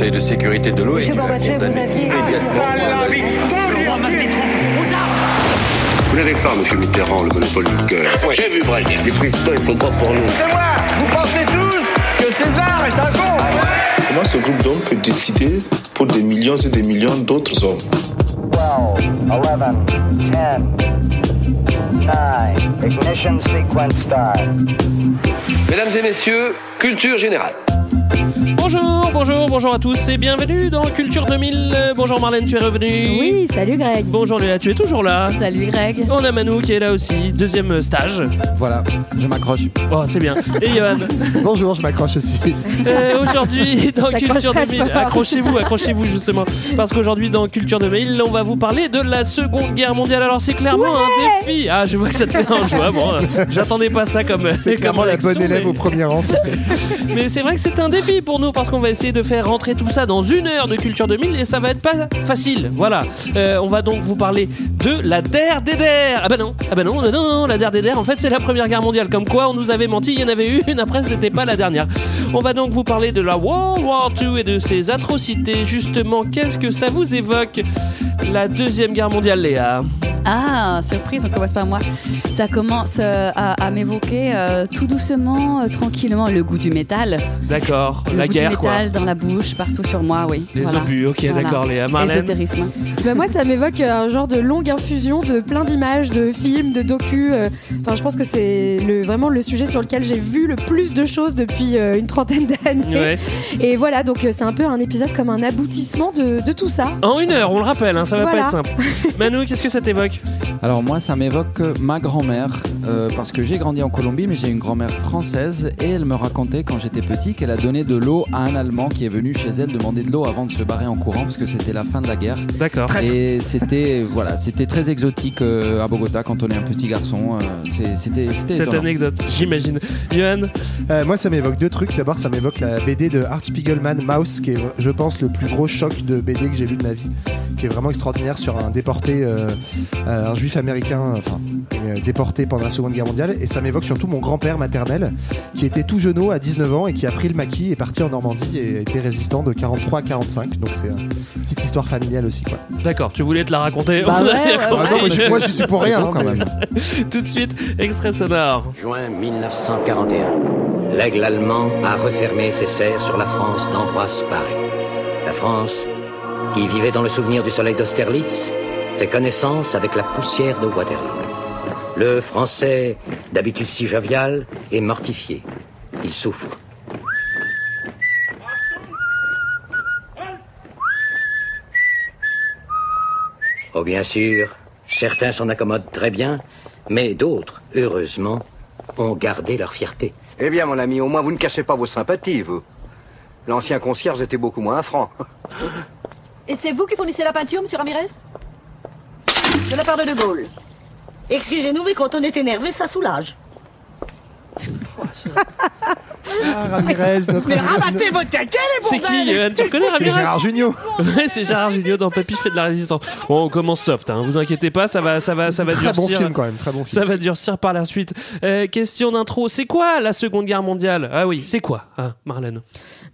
Conseil de sécurité de l'ONU a condamné immédiatement Vous n'avez pas, monsieur Mitterrand, le monopole du cœur. J'ai vu Brazil. Les présidents, ils sont pas pour nous. C'est moi Vous pensez tous que César est un con Comment ce groupe d'hommes peut décider pour des millions et des millions d'autres hommes 12, 11, 10, 9, ignition sequence start. Mesdames et messieurs, culture générale. Bonjour, bonjour, bonjour à tous et bienvenue dans Culture 2000. Euh, Bonjour Marlène, tu es revenue Oui, salut Greg. Bonjour Léa, tu es toujours là Salut Greg. On a Manou qui est là aussi, deuxième stage. Voilà, je m'accroche. Oh, c'est bien. Et Johan Bonjour, je m'accroche aussi. Euh, Aujourd'hui, dans Ça Culture accroche très 2000, fort. accrochez-vous, accrochez-vous justement. Parce qu'aujourd'hui, dans Culture 2000, on va vous parler de la Seconde Guerre mondiale. Alors, c'est clairement un défi. Ah, je vois que ça te met en joie. Bon, j'attendais pas ça comme. C'est comme clairement la réaction, bonne élève mais- au premier rang, tu sais. Mais c'est vrai que c'est un défi pour nous parce qu'on va essayer de faire rentrer tout ça dans une heure de Culture 2000 et ça va être pas facile. Voilà. Euh, on va donc vous parler de la DER des DER. Ah bah non, ah bah non, non, non, non, la DER des DER, en fait, c'est la première guerre mondiale. Comme quoi, on nous avait menti, il y en avait eu une, après, c'était pas la dernière. On va donc vous parler de la World War II et de ses atrocités. Justement, qu'est-ce que ça vous évoque la deuxième guerre mondiale, Léa? Ah, surprise, on commence par moi. Ça commence euh, à, à m'évoquer euh, tout doucement, euh, tranquillement, le goût du métal. D'accord, Le la goût guerre, du quoi. métal dans la bouche, partout sur moi, oui. Les Voilà. obus, ok, Voilà. d'accord, Léa. Marlène Ésotérisme. Bah, moi, ça m'évoque un genre de longue infusion de plein d'images, de films, de docus. euh. Enfin, je pense que c'est le, vraiment le sujet sur lequel j'ai vu le plus de choses depuis euh, une trentaine d'années. Ouais. Et voilà, donc euh, c'est un peu un épisode comme un aboutissement de, de tout ça. En une heure, on le rappelle, hein, ça va Voilà. pas être simple. Manu, qu'est-ce que ça t'évoque Alors moi, ça m'évoque ma grand-mère, euh, parce que j'ai grandi en Colombie, mais j'ai une grand-mère française, et elle me racontait quand j'étais petit qu'elle a donné de l'eau à un Allemand qui est venu chez elle demander de l'eau avant de se barrer en courant, parce que c'était la fin de la guerre. D'accord. Et c'était voilà, c'était très exotique euh, à Bogota quand on est un petit garçon. euh, c'était Cette étonnant. anecdote, j'imagine. Johan Euh, moi, ça m'évoque deux trucs. D'abord, ça m'évoque la BD de Art Spiegelman, Mouse, qui est, je pense, le plus gros choc de BD que j'ai lu de ma vie, qui est vraiment extraordinaire sur un déporté, un juif américain, enfin, euh, déporté pendant la Seconde Guerre mondiale. Et ça m'évoque surtout mon grand-père maternel, qui était tout jeune à 19 ans et qui a pris le maquis et est parti en Normandie et a été résistant de 43 à 45. Donc, c'est une petite histoire familiale aussi, quoi. D'accord, tu voulais te la raconter? Bah ouais, non, mais moi, j'y suis pour rien. Hein, quand même. Tout de suite, extrait sonore. Juin 1941. L'aigle allemand a refermé ses serres sur la France d'Ambroise Paré. La France, qui vivait dans le souvenir du soleil d'Austerlitz, fait connaissance avec la poussière de Waterloo. Le Français, d'habitude si jovial, est mortifié. Il souffre. Oh bien sûr, certains s'en accommodent très bien, mais d'autres, heureusement, ont gardé leur fierté. Eh bien, mon ami, au moins vous ne cachez pas vos sympathies, vous. L'ancien concierge était beaucoup moins franc. Et c'est vous qui fournissez la peinture, monsieur Ramirez? De la part de De Gaulle. Excusez-nous, mais quand on est énervé, ça soulage. Ah, Ramirez, notre Mais rabattez votre caquet, les C'est qui Johan Tu reconnais C'est Ramirez Gérard Junior. Ouais, c'est Gérard Junior dans Papy fait de la résistance. Bon, on commence soft, hein, vous inquiétez pas, ça va, ça va, ça va Très bon durcir. film, quand même. Très bon film. Ça va durcir par la suite. Euh, question d'intro, c'est quoi la Seconde Guerre mondiale? Ah oui, c'est quoi, ah, Marlène?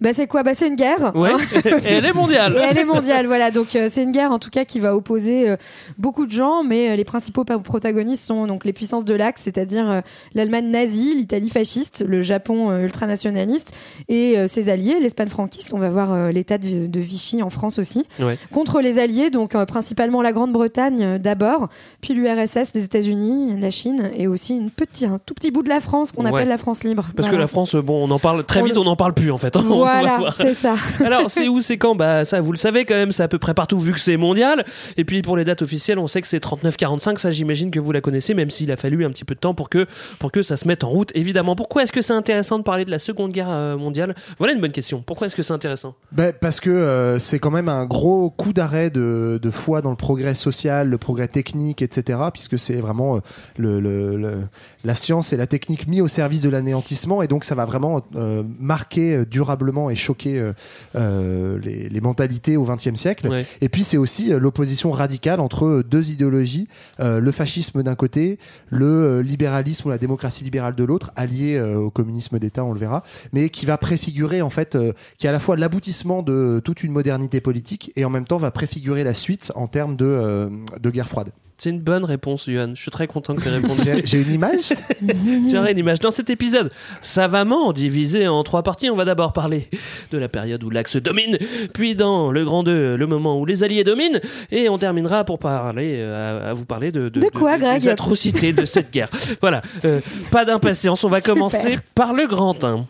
Bah, c'est quoi? Bah, c'est une guerre. Ouais, hein. et elle est mondiale. Et elle est mondiale, voilà. Donc euh, c'est une guerre en tout cas qui va opposer euh, beaucoup de gens, mais euh, les principaux pa- protagonistes sont donc les puissances de l'Axe, c'est-à-dire l'Allemagne nazie, l'Italie fasciste, le Japon ultranationaliste et ses alliés, l'Espagne franquiste. On va voir l'État de, de Vichy en France aussi. Ouais. Contre les alliés, donc principalement la Grande-Bretagne d'abord, puis l'URSS, les États-Unis, la Chine et aussi une petite, un tout petit bout de la France qu'on Ouais. appelle la France libre. Parce que la France, bon, on en parle très On vite, on n'en parle plus en fait. hein, Voilà, c'est ça. Alors, c'est où, c'est quand? Bah, ça, vous le savez quand même, c'est à peu près partout vu que c'est mondial. Et puis, pour les dates officielles, on sait que c'est 39-45. Ça, j'imagine que vous la connaissez, même s'il a fallu un petit peu de temps pour que, pour que ça se mette en route, évidemment. Pourquoi est-ce que c'est intéressant de parler de la Seconde Guerre euh, mondiale? Voilà une bonne question. Pourquoi est-ce que c'est intéressant? Ben, parce que euh, c'est quand même un gros coup d'arrêt de, de foi dans le progrès social, le progrès technique, etc. Puisque c'est vraiment euh, le, le- le- la science et la technique mis au service de l'anéantissement. Et donc ça va vraiment euh, marquer euh, durablement et choquer euh, les, les mentalités au XXe siècle. Ouais. Et puis c'est aussi l'opposition radicale entre deux idéologies, euh, le fascisme d'un côté, le libéralisme ou la démocratie libérale de l'autre, allié au communisme d'État, on le verra mais qui va préfigurer en fait, qui est à la fois l'aboutissement de toute une modernité politique et en même temps va préfigurer la suite en termes de, de guerre froide. C'est une bonne réponse, Yuan. Je suis très content que tu aies répondu. J'ai une image tu aurais une image. Dans cet épisode, savamment divisé en trois parties, on va d'abord parler de la période où l'Axe domine, puis dans le Grand 2, le moment où les Alliés dominent, et on terminera pour parler, euh, à, à vous parler de, De quoi, Greg des atrocités de cette guerre. Voilà, Euh, pas d'impatience, on va Super. commencer par le Grand 1.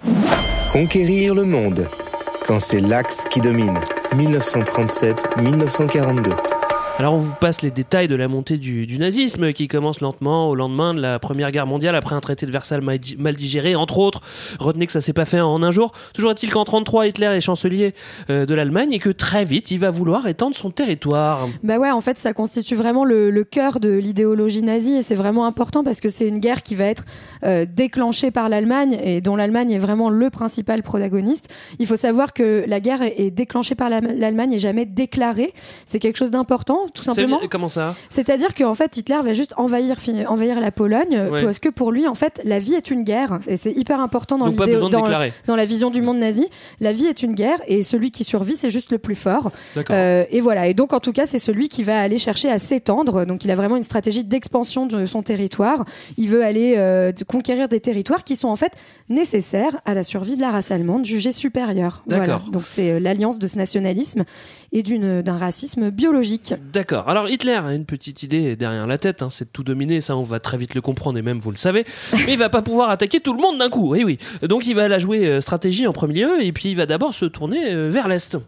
Conquérir le monde, quand c'est l'Axe qui domine. 1937-1942. Alors on vous passe les détails de la montée du, nazisme qui commence lentement au lendemain de la Première Guerre mondiale après un traité de Versailles mal, di- mal digéré, entre autres. Retenez que ça s'est pas fait en un jour. Toujours est-il qu'en 33 Hitler est chancelier euh, de l'Allemagne et que très vite il va vouloir étendre son territoire. Bah ouais, en fait, ça constitue vraiment le, cœur de l'idéologie nazie et c'est vraiment important parce que c'est une guerre qui va être euh, déclenchée par l'Allemagne et dont l'Allemagne est vraiment le principal protagoniste. Il faut savoir que la guerre est, déclenchée par la- l'Allemagne et jamais déclarée. C'est quelque chose d'important, tout simplement. Comment ça C'est-à-dire qu'en fait, Hitler va juste envahir, envahir la Pologne Ouais. parce que pour lui, en fait, la vie est une guerre et c'est hyper important dans dans, dans la vision du monde nazi. La vie est une guerre et celui qui survit, c'est juste le plus fort. Euh, et voilà. Et donc, en tout cas, c'est celui qui va aller chercher à s'étendre. Donc, il a vraiment une stratégie d'expansion de son territoire. Il veut aller euh, conquérir des territoires qui sont en fait nécessaires à la survie de la race allemande jugée supérieure. Voilà. D'accord. Donc, c'est euh, l'alliance de ce nationalisme et d'un racisme biologique. D'accord. Alors Hitler a une petite idée derrière la tête, hein, c'est de tout dominer, ça on va très vite le comprendre et même vous le savez. Mais il va pas pouvoir attaquer tout le monde d'un coup. Eh oui. Donc il va la jouer euh, stratégie en premier lieu et puis il va d'abord se tourner euh, vers l'est.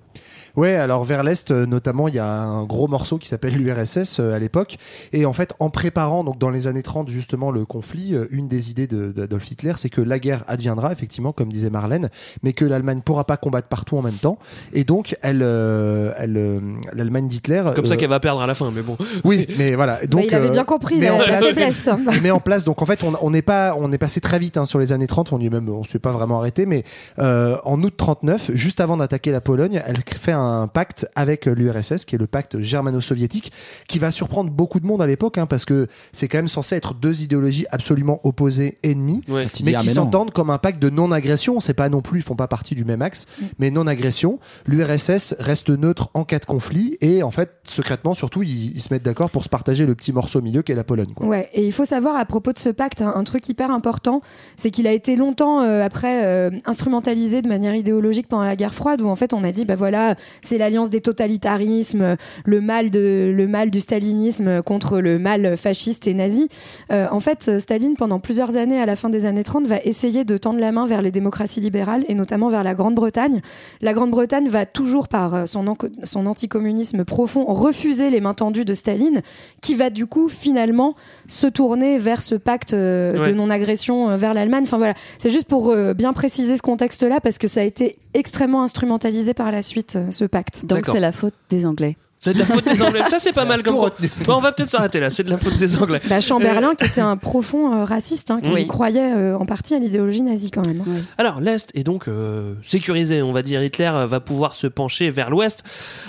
Ouais, alors vers l'est euh, notamment, il y a un gros morceau qui s'appelle l'URSS euh, à l'époque. Et en fait, en préparant donc dans les années 30 justement le conflit, euh, une des idées de- d'Adolf Hitler, c'est que la guerre adviendra effectivement, comme disait Marlène, mais que l'Allemagne pourra pas combattre partout en même temps. Et donc, elle, euh, elle, euh, l'Allemagne d'Hitler. Comme ça euh, qu'elle va perdre à la fin, mais bon. Oui, mais voilà. Donc, Bah, il avait bien compris met la, en la place- met en place. Donc en fait, on, on n'est pas, on est passé très vite hein, sur les années 30. On y est même, on s'est pas vraiment arrêté. Mais euh, en août 39, juste avant d'attaquer la Pologne, elle fait un pacte avec l'URSS, qui est le pacte germano-soviétique, qui va surprendre beaucoup de monde à l'époque, hein, parce que c'est quand même censé être deux idéologies absolument opposées, ennemies, Ouais. Mais ah, qui s'entendent comme un pacte de non-agression. C'est pas non plus, ils font pas partie du même axe, mais non-agression. L'URSS reste neutre en cas de conflit, et en fait, secrètement, surtout, ils, ils se mettent d'accord pour se partager le petit morceau au milieu qu'est la Pologne. Quoi. Ouais, et il faut savoir à propos de ce pacte, un, un truc hyper important, c'est qu'il a été longtemps euh, après euh, instrumentalisé de manière idéologique pendant la guerre froide, où en fait on a dit bah voilà, c'est l'alliance des totalitarismes, le mal de le mal du stalinisme contre le mal fasciste et nazi. Euh, en fait, Staline pendant plusieurs années, à la fin des années 30, va essayer de tendre la main vers les démocraties libérales et notamment vers la Grande-Bretagne. La Grande-Bretagne va toujours par euh, son, anticommunisme profond refuser les mains tendues de Staline, qui va du coup finalement se tourner vers ce pacte euh, de Ouais. non-agression vers l'Allemagne. Enfin voilà, c'est juste pour bien préciser ce contexte-là parce que ça a été extrêmement instrumentalisé par la suite, ce pacte. Donc c'est la faute des Anglais. C'est de la faute des Anglais. Ça c'est pas mal comme. Bon, on va peut-être s'arrêter là. C'est de la faute des Anglais. Bah, Chamberlain, qui était un profond euh, raciste, hein, qui Oui. croyait euh, en partie à l'idéologie nazie quand même. hein. Alors l'Est est donc euh, sécurisé, on va dire. Hitler euh, va pouvoir se pencher vers l'Ouest.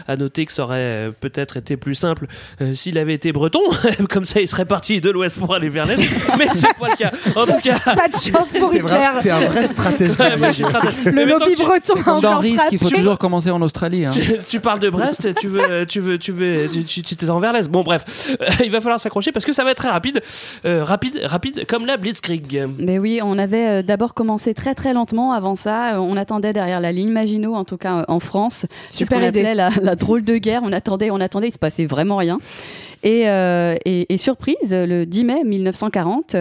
À noter que ça aurait euh, peut-être été plus simple euh, s'il avait été breton. Comme ça, il serait parti de l'Ouest pour aller vers l'Est. Mais c'est pas le cas. En tout cas. Pas de chance pour Hitler. t'es un vrai stratège. Ouais, moi, je suis stratège. Le Mais lobby breton encore risque, il faut toujours commencer en Australie. hein. tu, tu parles de Brest, tu veux, tu veux, tu veux, tu, tu, tu t'es envers l'Est. Bon, bref, Euh, il va falloir s'accrocher parce que ça va être très rapide, Euh, rapide, rapide, comme la Blitzkrieg. Mais oui, on avait euh, d'abord commencé très très lentement. Avant ça, Euh, on attendait derrière la ligne Maginot, en tout cas euh, en France. Super idée. appelait la, la drôle de guerre. On attendait, on attendait, il se passait vraiment rien. Et, euh, et, et surprise, le 10 mai 1940,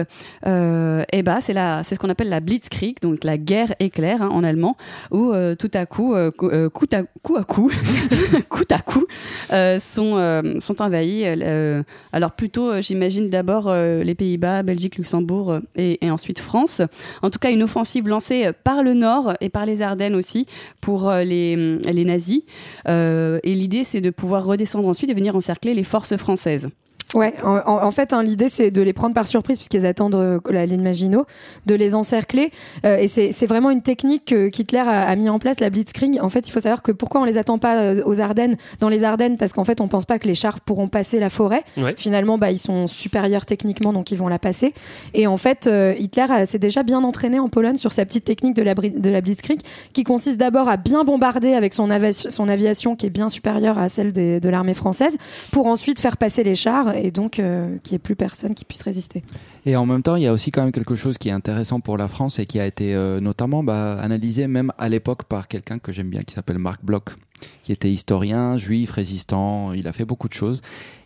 euh, eh ben, c'est c'est ce qu'on appelle la Blitzkrieg, donc la guerre éclair hein, en allemand, où euh, tout à coup, euh, cou- coup, à, coup coup, à coup, sont, sont envahis. alors plutôt, j'imagine d'abord les Pays-Bas, Belgique, Luxembourg et, et ensuite France. En tout cas, une offensive lancée par le Nord et par les Ardennes aussi pour les, les nazis. Et l'idée, c'est de pouvoir redescendre ensuite et venir encercler les forces françaises. francesa. Ouais, en, en- fait, hein, l'idée c'est de les prendre par surprise puisqu'ils attendent euh, la ligne Maginot, de les encercler. Euh, et c'est vraiment une technique que qu'Hitler a, a mis en place, la Blitzkrieg. En fait, il faut savoir que pourquoi on les attend pas euh, aux Ardennes, dans les Ardennes, parce qu'en fait, on pense pas que les chars pourront passer la forêt. Ouais. Finalement, bah, ils sont supérieurs techniquement, donc ils vont la passer. Et en fait, euh, Hitler s'est déjà bien entraîné en Pologne sur sa petite technique de la, de la Blitzkrieg, qui consiste d'abord à bien bombarder avec son, avia- son aviation qui est bien supérieure à celle des- de l'armée française, pour ensuite faire passer les chars et donc euh, qu'il n'y ait plus personne qui puisse résister. Et en même temps, il y a aussi quand même quelque chose qui est intéressant pour la France et qui a été euh, notamment bah, analysé même à l'époque par quelqu'un que j'aime bien qui s'appelle Marc Bloch, qui était historien, juif, résistant, il a fait beaucoup de choses.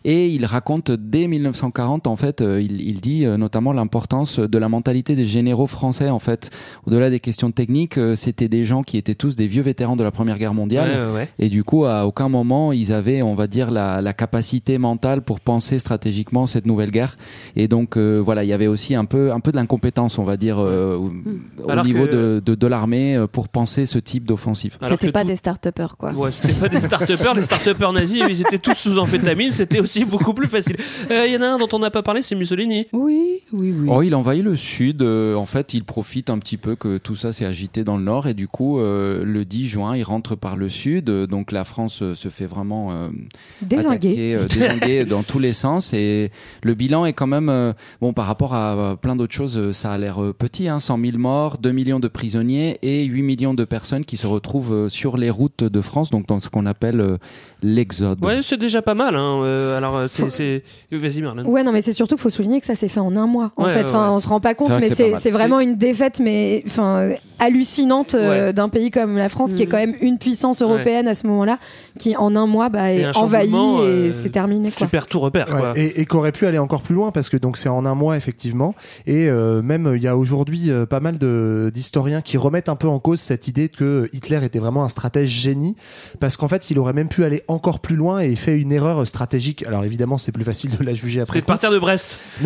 Et il raconte dès 1940, en fait, euh, il, il dit euh, notamment l'importance de la mentalité des généraux français, en fait. Au-delà des questions techniques, euh, c'était des gens qui étaient tous des vieux vétérans de la Première Guerre mondiale. Ouais, ouais, ouais. Et du coup, à aucun moment, ils avaient, on va dire, la, la capacité mentale pour penser stratégiquement cette nouvelle guerre. Et donc, euh, voilà, il y avait aussi un peu, un peu de l'incompétence, on va dire, euh, au, Alors niveau que- de, de, de l'armée pour pencer ce type d'offensive. C'était pas tout- des start-upers, quoi. Ouais, c'était pas des start-upers. Les start-upers nazis, ils étaient tous sous amphétamine. C'était aussi beaucoup plus facile. Euh, Il y en a un dont on n'a pas parlé, c'est Mussolini. Oui, oui, oui. Oh, il envahit le sud. euh, en fait, il profite un petit peu que tout ça s'est agité dans le nord. Et du coup, euh, le 10 juin, il rentre par le sud. Euh, Donc la France euh, se fait vraiment euh, Désinguer. attaquer, euh, désinguer dans tous les sens. Et le bilan est quand même, euh, bon, par rapport à euh, plein d'autres choses, euh, ça a l'air euh, petit. Hein, 100 000 morts, 2 millions de prisonniers et 8 millions de personnes qui se retrouvent euh, sur les routes de France, donc dans ce qu'on appelle euh, l'exode. Ouais, c'est déjà pas mal. Hein. Euh, alors, euh, c'est. Vas-y, Marlène. Ouais, non, mais c'est surtout qu'il faut souligner que ça s'est fait en un mois. En Ouais, fait, ouais, enfin, ouais. on se rend pas compte, mais c'est vraiment une défaite, mais enfin hallucinante euh, d'un pays comme la France, qui est quand même une puissance européenne à ce moment-là, qui en un mois bah, est envahie et euh, c'est terminé. Quoi. Tu perds tout repère, Ouais, quoi. et, et qu'aurait pu aller encore plus loin parce que donc c'est en un mois effectivement et euh, même il y a aujourd'hui euh, pas mal de d'historiens qui remettent un peu en cause cette idée que Hitler était vraiment un stratège génie parce qu'en fait il aurait même pu aller encore plus loin et fait une erreur stratégique alors évidemment c'est plus facile de la juger après C'est de partir de Brest.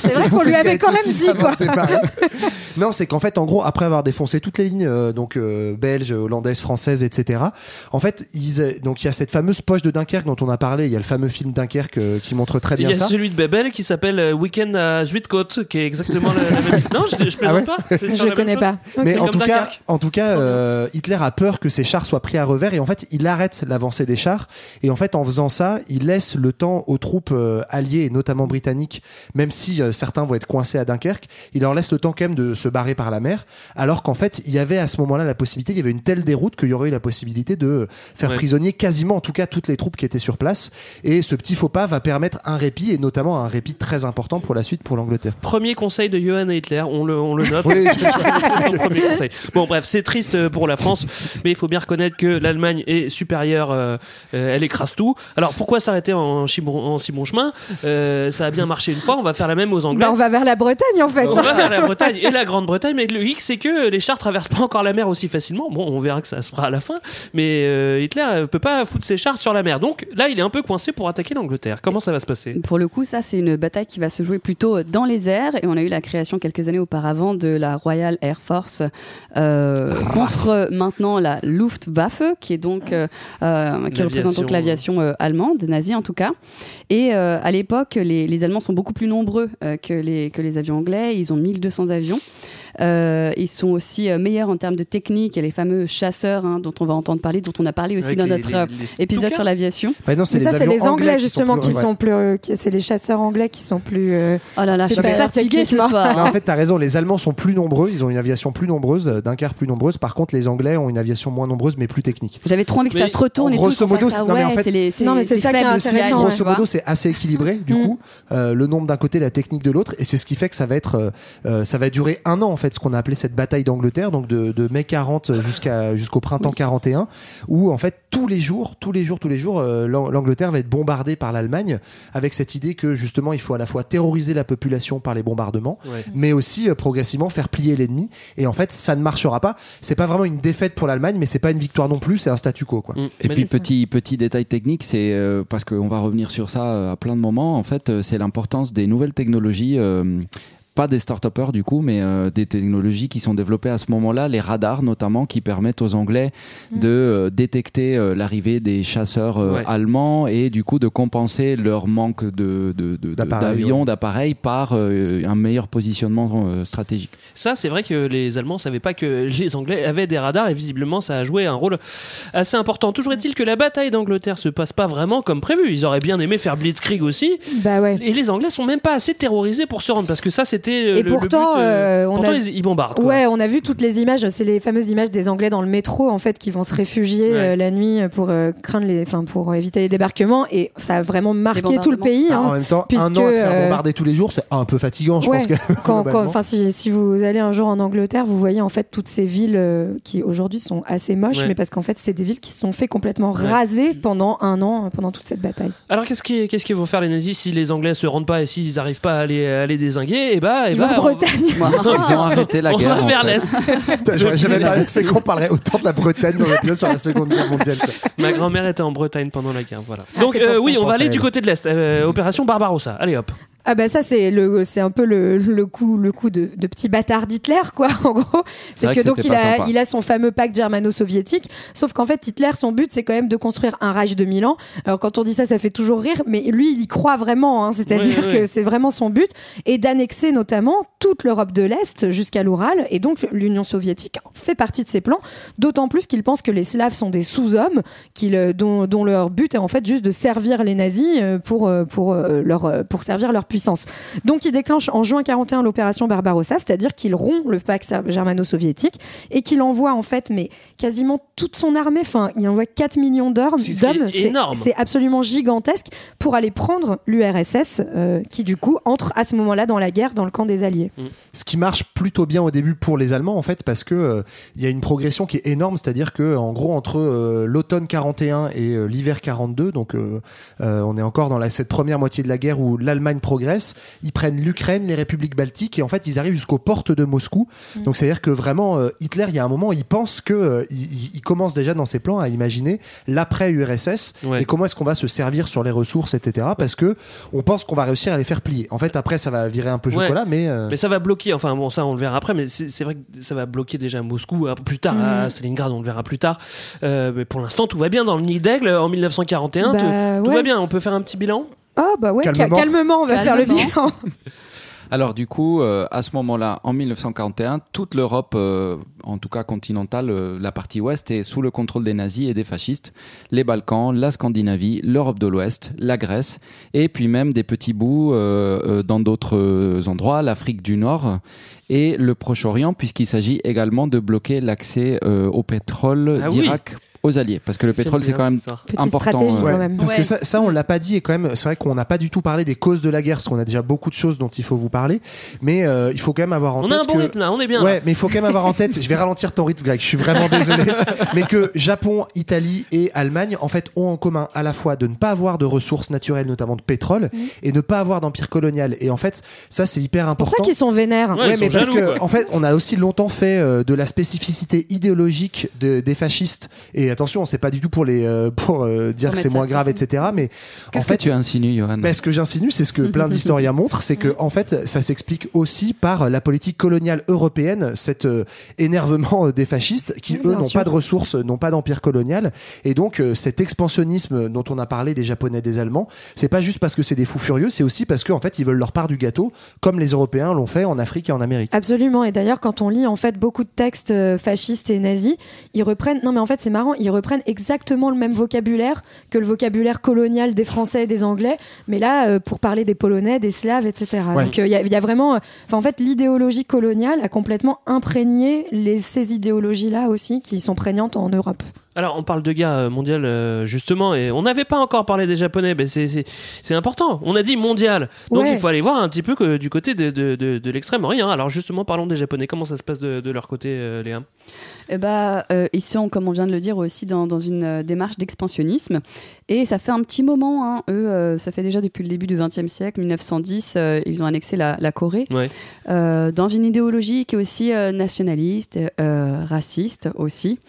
C'est vrai qu'on lui avait quand même dit quoi. non, c'est qu'en fait, en gros, après avoir défoncé toutes les lignes, euh, donc euh, belges, hollandaises, françaises, etc. En fait, ils, donc il y a cette fameuse poche de Dunkerque dont on a parlé. Il y a le fameux film Dunkerque euh, qui montre très Il y bien a ça. celui de Bebel qui s'appelle euh, Weekend à Zuidcote, qui est exactement la, la même. Non, je, je plaisante Ah ouais pas. Je connais pas. Mais en tout, cas, en tout cas, euh, Hitler a peur que ses chars soient pris à revers et en fait, il arrête l'avancée des chars. Et en fait, en faisant ça, il laisse le temps aux troupes euh, alliées et notamment britanniques, même si euh, certains vont être coincés à Dunkerque, il leur laisse le temps quand même de se barrer par la mer. Alors qu'en fait, il y avait à ce moment-là la possibilité, il y avait une telle déroute qu'il y aurait eu la possibilité de faire Ouais. prisonnier quasiment, en tout cas, toutes les troupes qui étaient sur place. Et ce petit faux pas va permettre un répit et notamment un répit très important pour la suite pour l'Angleterre. Premier conseil de Johann Hitler, on le, on le note. Oui. Bon, bref, c'est triste pour la France, mais il faut bien reconnaître que l'Allemagne est supérieure, euh, euh, elle écrase tout. Alors pourquoi s'arrêter en, si bon- en si bon chemin? Euh, Ça a bien marché une fois, on va faire la même aux Anglais. Bah, on va vers la Bretagne en fait. On va vers la Bretagne et la Grande-Bretagne, mais le hic, c'est que les chars traversent pas encore la mer aussi facilement. Bon, on verra que ça se fera à la fin, mais euh, Hitler peut pas foutre ses chars sur la mer. Donc là, il est un peu coincé pour attaquer l'Angleterre. Comment ça va se passer? Pour le coup, ça, c'est une bataille qui va se jouer plutôt dans les airs. Et on a eu la création quelques années auparavant de la Royal Air Force euh, contre maintenant la Luftwaffe, qui est donc euh, euh, qui représente donc l'aviation euh, allemande, nazie en tout cas. Et euh, à l'époque, les, les Allemands sont beaucoup plus nombreux euh, que, les, que les avions anglais. Ils ont 1200 avions. Euh, ils sont aussi euh, meilleurs en termes de technique. Il y a les fameux chasseurs hein, dont on va entendre parler, dont on a parlé aussi Avec dans les- notre les- euh, les épisode sur l'aviation. Bah non, c'est Mais ça, les c'est les Anglais qui sont justement plus- qui ouais. sont plus. euh, c'est les chasseurs anglais qui sont plus. euh, Oh là là, je suis Super fatiguée ce soir. Non, hein. en fait, t'as raison. Les Allemands sont plus nombreux. Ils ont une aviation plus nombreuse, d'un quart plus nombreuse. Par contre, les Anglais ont une aviation moins nombreuse, mais plus technique. J'avais trop envie que Mais ça se retourne et grosso modo, c'est- en fait- ça qui est intéressant. Grosso modo, c'est assez équilibré. Du Mm. coup, le nombre d'un côté, la technique de l'autre, et c'est ce qui fait que ça va être, ça va durer un an en fait, ce qu'on a appelé cette bataille d'Angleterre, donc de, de mai 40 jusqu'à jusqu'au printemps 41, où en fait tous les jours, tous les jours, tous les jours, euh, l'Ang- l'Angleterre va être bombardée par l'Allemagne, avec cette idée que justement il faut à la fois terroriser la population par les bombardements, Ouais. mais aussi euh, progressivement faire plier l'ennemi. Et en fait, ça ne marchera pas. C'est pas vraiment une défaite pour l'Allemagne, mais c'est pas une victoire non plus. C'est un statu quo, quoi. Mm. Et Mais- puis petit petit détail technique, c'est euh, parce qu'on va revenir sur ça euh, à plein de moments. En fait, euh, c'est l'importance des nouvelles technologies. Pas des start-upers du coup, mais euh, des technologies qui sont développées à ce moment-là, les radars notamment, qui permettent aux Anglais Mm. de euh, détecter euh, l'arrivée des chasseurs euh, Ouais. allemands et du coup de compenser leur manque de- de- d'avions, ouais. d'appareils par euh, un meilleur positionnement euh, stratégique. Ça, c'est vrai que les Allemands savaient pas que les Anglais avaient des radars et visiblement ça a joué un rôle assez important. Toujours est-il que la bataille d'Angleterre se passe pas vraiment comme prévu. Ils auraient bien aimé faire Blitzkrieg aussi. Bah ouais. Et les Anglais sont même pas assez terrorisés pour se rendre parce que ça c'était Et le, le pourtant, but, euh, on pourtant, a- ils, ils bombardent. quoi. Ouais, on a vu toutes les images. C'est les fameuses images des Anglais dans le métro, en fait, qui vont se réfugier Ouais. euh, la nuit pour euh, craindre les, enfin, pour éviter les débarquements. Et ça a vraiment marqué tout le pays. Ah, hein, en même temps, puisque, un an à te faire euh, bombarder tous les jours, c'est un peu fatigant, je ouais, pense que. quand, quand- si, si vous allez un jour en Angleterre, vous voyez en fait toutes ces villes euh, qui aujourd'hui sont assez moches, Ouais. mais parce qu'en fait, c'est des villes qui se sont fait complètement Ouais. raser pendant un an, pendant toute cette bataille. Alors qu'est-ce qu'ils qu'est-ce qu'ils vont faire les nazis si les Anglais se rendent pas et s'ils arrivent pas à les, à les désinguer? Et bah, et Ils bah, vont en on- Bretagne. Ils ont arrêté la on guerre. va en vers fait. l'est. Putain, J'aurais jamais parlé, c'est qu'on parlerait autant de la Bretagne dans l'épisode sur la Seconde Guerre mondiale. quoi. Ma grand-mère était en Bretagne pendant la guerre, voilà. Ah, Donc c'est pour euh, ça. oui, on va à aller du côté de l'est. Euh, opération Barbarossa. Allez hop. Ah bah ça c'est le c'est un peu le, le coup le coup de, de petit bâtard d'Hitler quoi en gros. C'est que, que donc il a sympa. il a son fameux pacte germano-soviétique. Sauf qu'en fait Hitler son but c'est quand même de construire un Reich de Milan. Alors quand on dit ça ça fait toujours rire mais lui il y croit vraiment hein, c'est-à-dire que c'est vraiment son but. Et d'annexer notamment toute l'Europe de l'Est jusqu'à l'Oural. Et donc l'Union soviétique fait partie de ses plans. D'autant plus qu'il pense que les Slaves sont des sous-hommes qu'il, euh, dont, dont leur but est en fait juste de servir les nazis euh, pour, euh, pour, leur, pour servir leur puissance. Donc il déclenche en juin 41 l'opération Barbarossa, c'est-à-dire qu'il rompt le pacte germano-soviétique et qu'il envoie en fait mais quasiment toute son armée, enfin il envoie 4 millions d'hommes, C'est- énorme. c'est absolument gigantesque pour aller prendre l'URSS euh, qui du coup entre à ce moment-là dans la guerre dans le camp des Alliés. Ce qui marche plutôt bien au début pour les Allemands en fait parce que euh, il y a une progression qui est énorme, c'est-à-dire que en gros entre euh, l'automne 41 et euh, l'hiver 42, donc euh, euh, on est encore dans la, cette première moitié de la guerre où l'Allemagne progresse, ils prennent l'Ukraine, les républiques baltiques et en fait ils arrivent jusqu'aux portes de Moscou. Donc c'est-à-dire que vraiment euh, Hitler, il y a un moment, il pense que euh, il, commence déjà dans ses plans à imaginer l'après URSS Ouais. et comment est-ce qu'on va se servir sur les ressources, etc. Parce que on pense qu'on va réussir à les faire plier. En fait après ça va virer un peu Ouais. chocolat, mais euh, Mais ça va bloquer, enfin bon, ça on le verra après, mais c'est vrai que ça va bloquer déjà Moscou un peu plus tard, Mhm. à Stalingrad, on le verra plus tard. Euh, mais pour l'instant, tout va bien dans le nid d'aigle en 1941. Bah, tout tout ouais. va bien, on peut faire un petit bilan? Ah bah ouais, ca- Calmement. calmement, on va faire le bilan. Alors du coup, euh, à ce moment-là, en 1941, toute l'Europe, euh, en tout cas continentale, euh, la partie ouest, est sous le contrôle des nazis et des fascistes. Les Balkans, la Scandinavie, l'Europe de l'Ouest, la Grèce, et puis même des petits bouts dans d'autres endroits, l'Afrique du Nord et le Proche-Orient, puisqu'il s'agit également de bloquer l'accès euh, au pétrole Ah oui. Aux Alliés, parce que le pétrole c'est quand même important. euh, quand Ouais, même. Parce Ouais. que ça, ça on l'a pas dit et quand même, c'est vrai qu'on n'a pas du tout parlé des causes de la guerre parce qu'on a déjà beaucoup de choses dont il faut vous parler. Mais euh, il faut quand même avoir en On tête a un bon que rythme là, on est bien. Ouais, là. mais il faut quand même avoir en tête. Je vais ralentir ton rythme, Greg. Je suis vraiment désolé, mais que Japon, Italie et Allemagne en fait ont en commun à la fois de ne pas avoir de ressources naturelles, notamment de pétrole, et ne pas avoir d'empire colonial. Et en fait, ça c'est hyper C'est pour important. ça qu'ils sont vénères. Ouais, mais parce jaloux, que quoi. en fait, on a aussi longtemps fait euh, de la spécificité idéologique de- des fascistes. Et attention, c'est pas du tout pour les euh, pour euh, dire Pour que c'est moins grave, etc. Mais en Qu'est-ce fait, que tu insinues, Johan ben, ce que j'insinue, c'est ce que plein d'historiens montrent, c'est que en fait, ça s'explique aussi par la politique coloniale européenne, cet euh, énervement des fascistes qui Oui, eux n'ont pas de ressources, n'ont pas d'empire colonial, et donc euh, cet expansionnisme dont on a parlé des Japonais, des Allemands, c'est pas juste parce que c'est des fous furieux, c'est aussi parce qu'en fait ils veulent leur part du gâteau, comme les Européens l'ont fait en Afrique et en Amérique. Absolument. Et d'ailleurs, quand on lit en fait beaucoup de textes fascistes et nazis, ils reprennent. Non, mais en fait, c'est marrant. Ils reprennent exactement le même vocabulaire que le vocabulaire colonial des Français et des Anglais. Mais là, euh, pour parler des Polonais, des Slaves, etc. Ouais. Donc, il y, a- y a vraiment. euh, Enfin, en fait, l'idéologie coloniale a complètement imprégné les, ces idéologies-là aussi, qui sont prégnantes en Europe. Alors, on parle de guerre euh, mondiale, euh, justement, et on n'avait pas encore parlé des Japonais, mais c'est- important. On a dit mondial. Donc, Ouais. il faut aller voir un petit peu que, du côté de, de, de, de l'extrême-orient. Alors, justement, parlons des Japonais. Comment ça se passe de, de leur côté, euh, Léa? Eh bah, euh, ils sont, comme on vient de le dire, aussi dans, dans une démarche d'expansionnisme. Et ça fait un petit moment, hein, eux, euh, ça fait déjà depuis le début du XXe siècle, 1910, euh, ils ont annexé la, la Corée, Ouais. euh, dans une idéologie qui est aussi euh, nationaliste, euh, raciste aussi.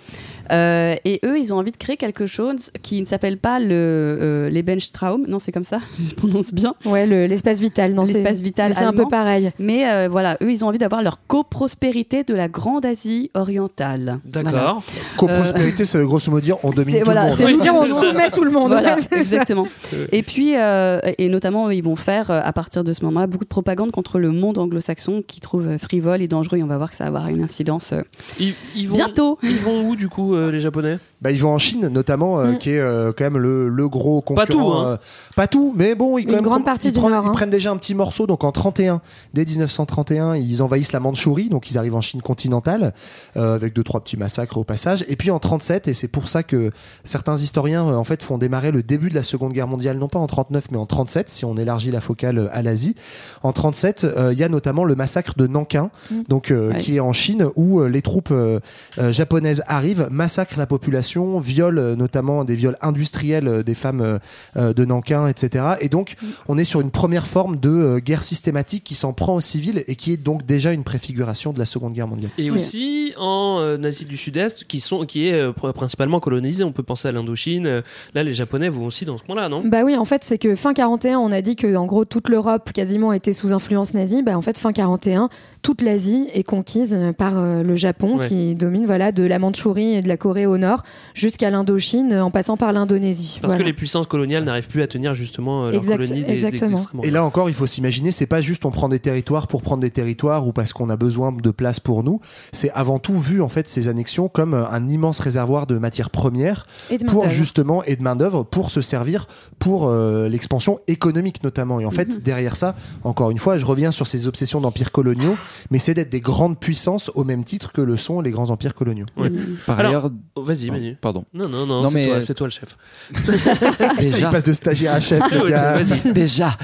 Euh, et eux, ils ont envie de créer quelque chose qui ne s'appelle pas le euh, Lebensraum. Non, c'est comme ça, je prononce bien. Ouais, le- l'espace vital. non, c'est- L'espace vital. C'est un peu pareil. Mais euh, voilà, eux, ils ont envie d'avoir leur coprospérité de la Grande Asie orientale. D'accord. Coprospérité, ça veut grosso modo dire on domine tout voilà, le monde. c'est C'est dire on ça. soumet tout le monde. Voilà, Ouais, exactement. Et puis, euh, et notamment, ils vont faire euh, à partir de ce moment-là beaucoup de propagande contre le monde anglo-saxon qui trouve euh, frivole et dangereux. Et on va voir que ça va avoir une incidence euh, Ils, ils vont, bientôt. Ils vont où du coup euh, les Japonais? Bah, ils vont en Chine, notamment, euh, Mm. qui est euh, quand même le, le gros concurrent. Pas tout, hein. euh, pas tout, mais bon, ils, quand Une même, grande ils partie du prennent, Nord, ils hein. prennent déjà un petit morceau. Donc en 31, dès 1931, ils envahissent la Mandchourie, donc ils arrivent en Chine continentale, euh, avec deux trois petits massacres au passage. Et puis en 37, et c'est pour ça que certains historiens euh, en fait font démarrer le début de la Seconde Guerre mondiale, non pas en 39, mais en 37, si on élargit la focale à l'Asie. En 37, euh, il y a notamment le massacre de Nankin, Mm. donc euh, Ouais. qui est en Chine, où euh, les troupes euh, euh, japonaises arrivent, massacrent la population, violent euh, notamment des viols industriels euh, des femmes euh, de Nankin, etc. Et donc, on est sur une première forme de euh, guerre systématique qui s'en prend aux civils et qui est donc déjà une préfiguration de la Seconde Guerre mondiale. Et aussi en euh, Asie du Sud-Est, qui sont, qui est euh, pr- principalement colonisée. On peut penser à l'Indochine. Là, les Japonais vont aussi dans ce coin-là, non? Bah oui, en fait, c'est que fin 41, on a dit que en gros toute l'Europe quasiment était sous influence nazie. Bah en fait, fin 41, toute l'Asie est conquise par euh, le Japon Ouais. qui domine voilà de la Mandchourie et de la Corée au nord jusqu'à l'Indochine euh, en passant par l'Indonésie. Parce Voilà. que les puissances coloniales n'arrivent plus à tenir justement euh, leur Exact- colonie des, des- exactement. Et là encore, il faut s'imaginer, c'est pas juste on prend des territoires pour prendre des territoires ou parce qu'on a besoin de place pour nous. C'est avant tout vu en fait ces annexions comme euh, un immense réservoir de matières premières Et de pour main-d'œuvre. justement et de main d'œuvre pour se servir pour euh, l'expansion économique notamment. Et en fait, derrière ça, encore une fois, je reviens sur ces obsessions d'empires coloniaux, mais c'est d'être des grandes puissances au même titre que le sont les grands empires coloniaux. Ouais. Par Alors, ailleurs, oh, Vas-y, Manu. pardon. Non, non, non, Non, c'est mais- toi, le chef. Putain, il Déjà. passe de stagiaire à chef, le gars. Déjà.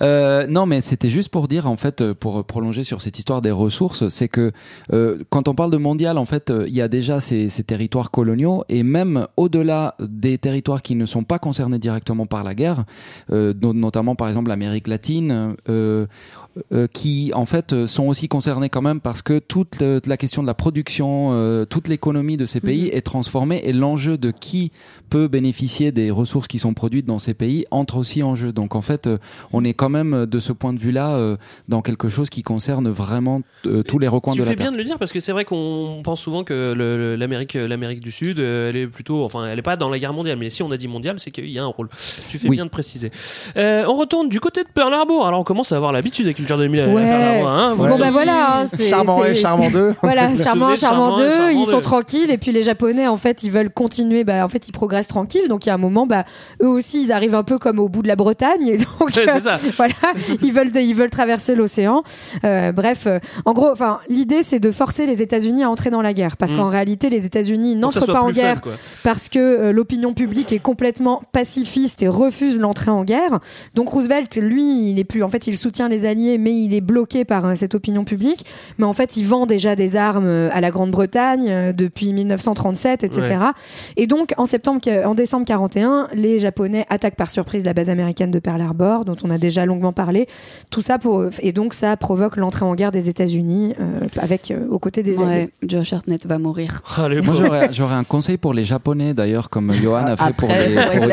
Euh, non, mais c'était juste pour dire, en fait, euh, pour prolonger sur cette histoire des ressources, c'est que euh, quand on parle de mondial, en fait, il y a déjà ces, ces territoires coloniaux et même au-delà des territoires qui ne sont pas concernés directement par la guerre, euh, no- notamment par exemple l'Amérique latine, euh, euh, qui en fait sont aussi concernés quand même parce que toute la question de la production, euh, toute l'économie de ces pays est transformée et l'enjeu de qui peut bénéficier des ressources qui sont produites dans ces pays entre aussi en jeu. Donc en fait, euh, on est quand même euh, de ce point de vue-là euh, dans quelque chose qui concerne vraiment euh, tous les recoins tu de fais la terre. bien de le dire parce que c'est vrai qu'on pense souvent que l'Amérique, l'Amérique du Sud, euh, elle est plutôt, enfin, elle est pas dans la guerre mondiale. Mais si on a dit mondiale, c'est qu'il y a un rôle. Tu fais Oui. bien de préciser. Euh, on retourne du côté de Pearl Harbor. Alors on commence à avoir l'habitude des cultures 2000 à Ouais. Pearl Harbor. hein. Bon bah voilà, hein, Charmant un, charmant c'est- deux. Voilà, Vous vous charmant, charmant charmant deux, un, charmant ils sont tranquilles et puis les Japonais en fait ils veulent continuer, bah en fait ils progressent tranquilles donc il y a un moment bah eux aussi ils arrivent un peu comme au bout de la Bretagne et donc Ouais, c'est ça. voilà ils veulent ils veulent traverser l'océan. Euh, bref, euh, en gros enfin l'idée c'est de forcer les États-Unis à entrer dans la guerre parce Mm. qu'en réalité les États-Unis n'entrent pas en fun, guerre parce que euh, l'opinion publique est complètement pacifiste et refuse l'entrée en guerre. Donc Roosevelt, lui, il est plus, en fait, il soutient les Alliés, mais il est bloqué par euh, cette opinion publique. Mais en fait, il vend déjà des armes euh, à la Grande-Bretagne euh, depuis 1937, etc. Ouais. Et donc, en septembre, en décembre 41, les Japonais attaquent par surprise la base américaine de Pearl Harbor, dont on a déjà longuement parlé. Tout ça pour, et donc ça provoque l'entrée en guerre des États-Unis euh, avec euh, aux côtés des Alliés. Ouais, Josh Hartnett va mourir. Ah, Moi, j'aurais, j'aurais un conseil pour les Japonais, d'ailleurs, comme Johan a fait pour les, pour.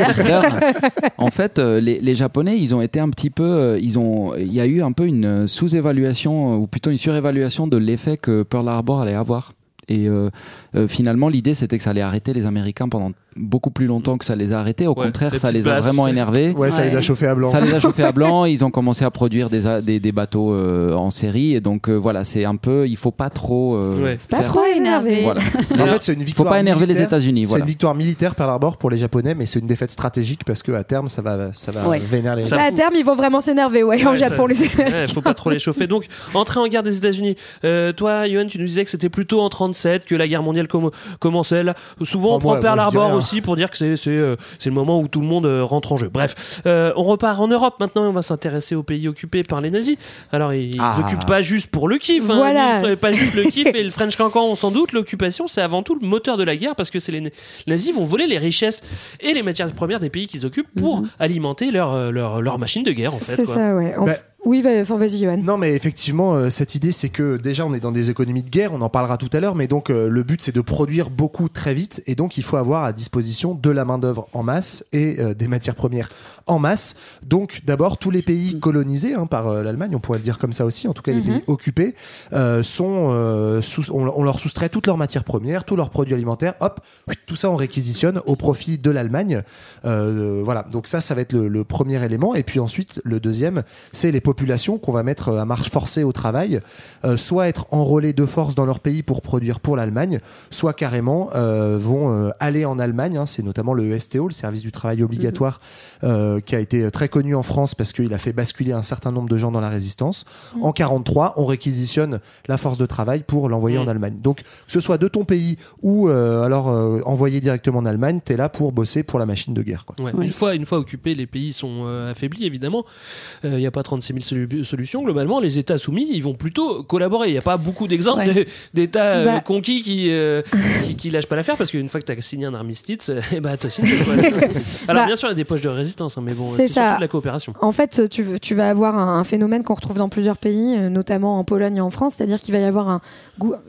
En fait, euh, les, les Japonais, ils ont été un petit peu, euh, ils ont, il y a eu un peu une sous-évaluation, euh, ou plutôt une surévaluation de l'effet que Pearl Harbor allait avoir. Et euh, euh, finalement, l'idée, c'était que ça allait arrêter les Américains pendant beaucoup plus longtemps que ça les a arrêtés. Au Ouais, contraire, ça les a vraiment énervés. Ouais, ça les a chauffés à blanc. Ça les a chauffés à blanc. Ils ont commencé à produire des, a- des, des bateaux euh, en série. Et donc, euh, voilà, c'est un peu, il faut pas trop. euh, Ouais. Pas trop énervé. Voilà. En fait, c'est une Il faut victoire. pas énerver les. États-Unis. C'est Voilà. une victoire militaire Pearl Harbor pour les Japonais, mais c'est une défaite stratégique parce que à terme, ça va, ça va Ouais. vénérer les Bah, à terme, ils vont vraiment s'énerver, ouais, en Ouais, ça- Japon, les Américains. Ouais, faut pas trop les chauffer. Donc, entrée en guerre des États-Unis. Euh, toi, Yohan, tu nous disais que c'était plutôt en 37 que la guerre mondiale com- commençait. Là, souvent, Oh, on prend moi, Pearl Harbor rien. aussi pour dire que c'est c'est euh, c'est le moment où tout le monde euh, rentre en jeu. Bref, euh, on repart en Europe maintenant. et On va s'intéresser aux pays occupés par les nazis. Alors, ils Ah. occupent pas juste pour le kiff. hein. Voilà. Ils pas juste le kiff et le French Cancan. On s'en doute. L'occupation, c'est avant tout le moteur de la guerre parce que c'est les na- les nazis vont voler les richesses et les matières premières des pays qu'ils occupent pour alimenter leur, leur leur machine de guerre. En fait, C'est ça, ouais. En Bah, Oui, va- enfin vas-y, Johan. Non, mais effectivement, euh, cette idée, c'est que déjà, on est dans des économies de guerre, on en parlera tout à l'heure, mais donc euh, le but, c'est de produire beaucoup très vite, et donc il faut avoir à disposition de la main-d'œuvre en masse et euh, des matières premières en masse. Donc, d'abord, tous les pays colonisés hein, par l'Allemagne, on pourrait le dire comme ça aussi, en tout cas les Mhm. pays occupés, sont, sous- on, on leur soustrait toutes leurs matières premières, tous leurs produits alimentaires, hop, tout ça on réquisitionne au profit de l'Allemagne. Voilà, donc ça, ça va être le, le premier élément. Et puis ensuite, le deuxième, c'est les populations qu'on va mettre à marche forcée au travail, euh, soit être enrôlées de force dans leur pays pour produire pour l'Allemagne, soit carrément euh, vont euh, aller en Allemagne. hein. c'est notamment le STO, le service du travail obligatoire, euh, qui a été très connu en France parce qu'il a fait basculer un certain nombre de gens dans la résistance. En 43, on réquisitionne la force de travail pour l'envoyer en Allemagne. Donc, que ce soit de ton pays ou euh, alors euh, envoyé directement en Allemagne, t'es là pour bosser pour la machine de guerre. Quoi. Ouais, Une, fois, une fois occupés, les pays sont euh, affaiblis, évidemment. Il n'y a pas 36 000 solu- solutions. Globalement, les États soumis, ils vont plutôt collaborer. Il n'y a pas beaucoup d'exemples Ouais. d'États euh, Bah. conquis qui, euh, qui, qui lâchent pas l'affaire parce qu'une fois que tu as signé un armistice, euh, eh ben, t'as signé. quoi. Alors, Bah. bien sûr, il y a des poches de résistance, hein, mais bon, C'est surtout de la coopération. En fait, tu, tu vas avoir un, un phénomène qu'on retrouve dans plusieurs pays, euh, notamment en Pologne et en France, c'est-à-dire qu'il va y avoir un,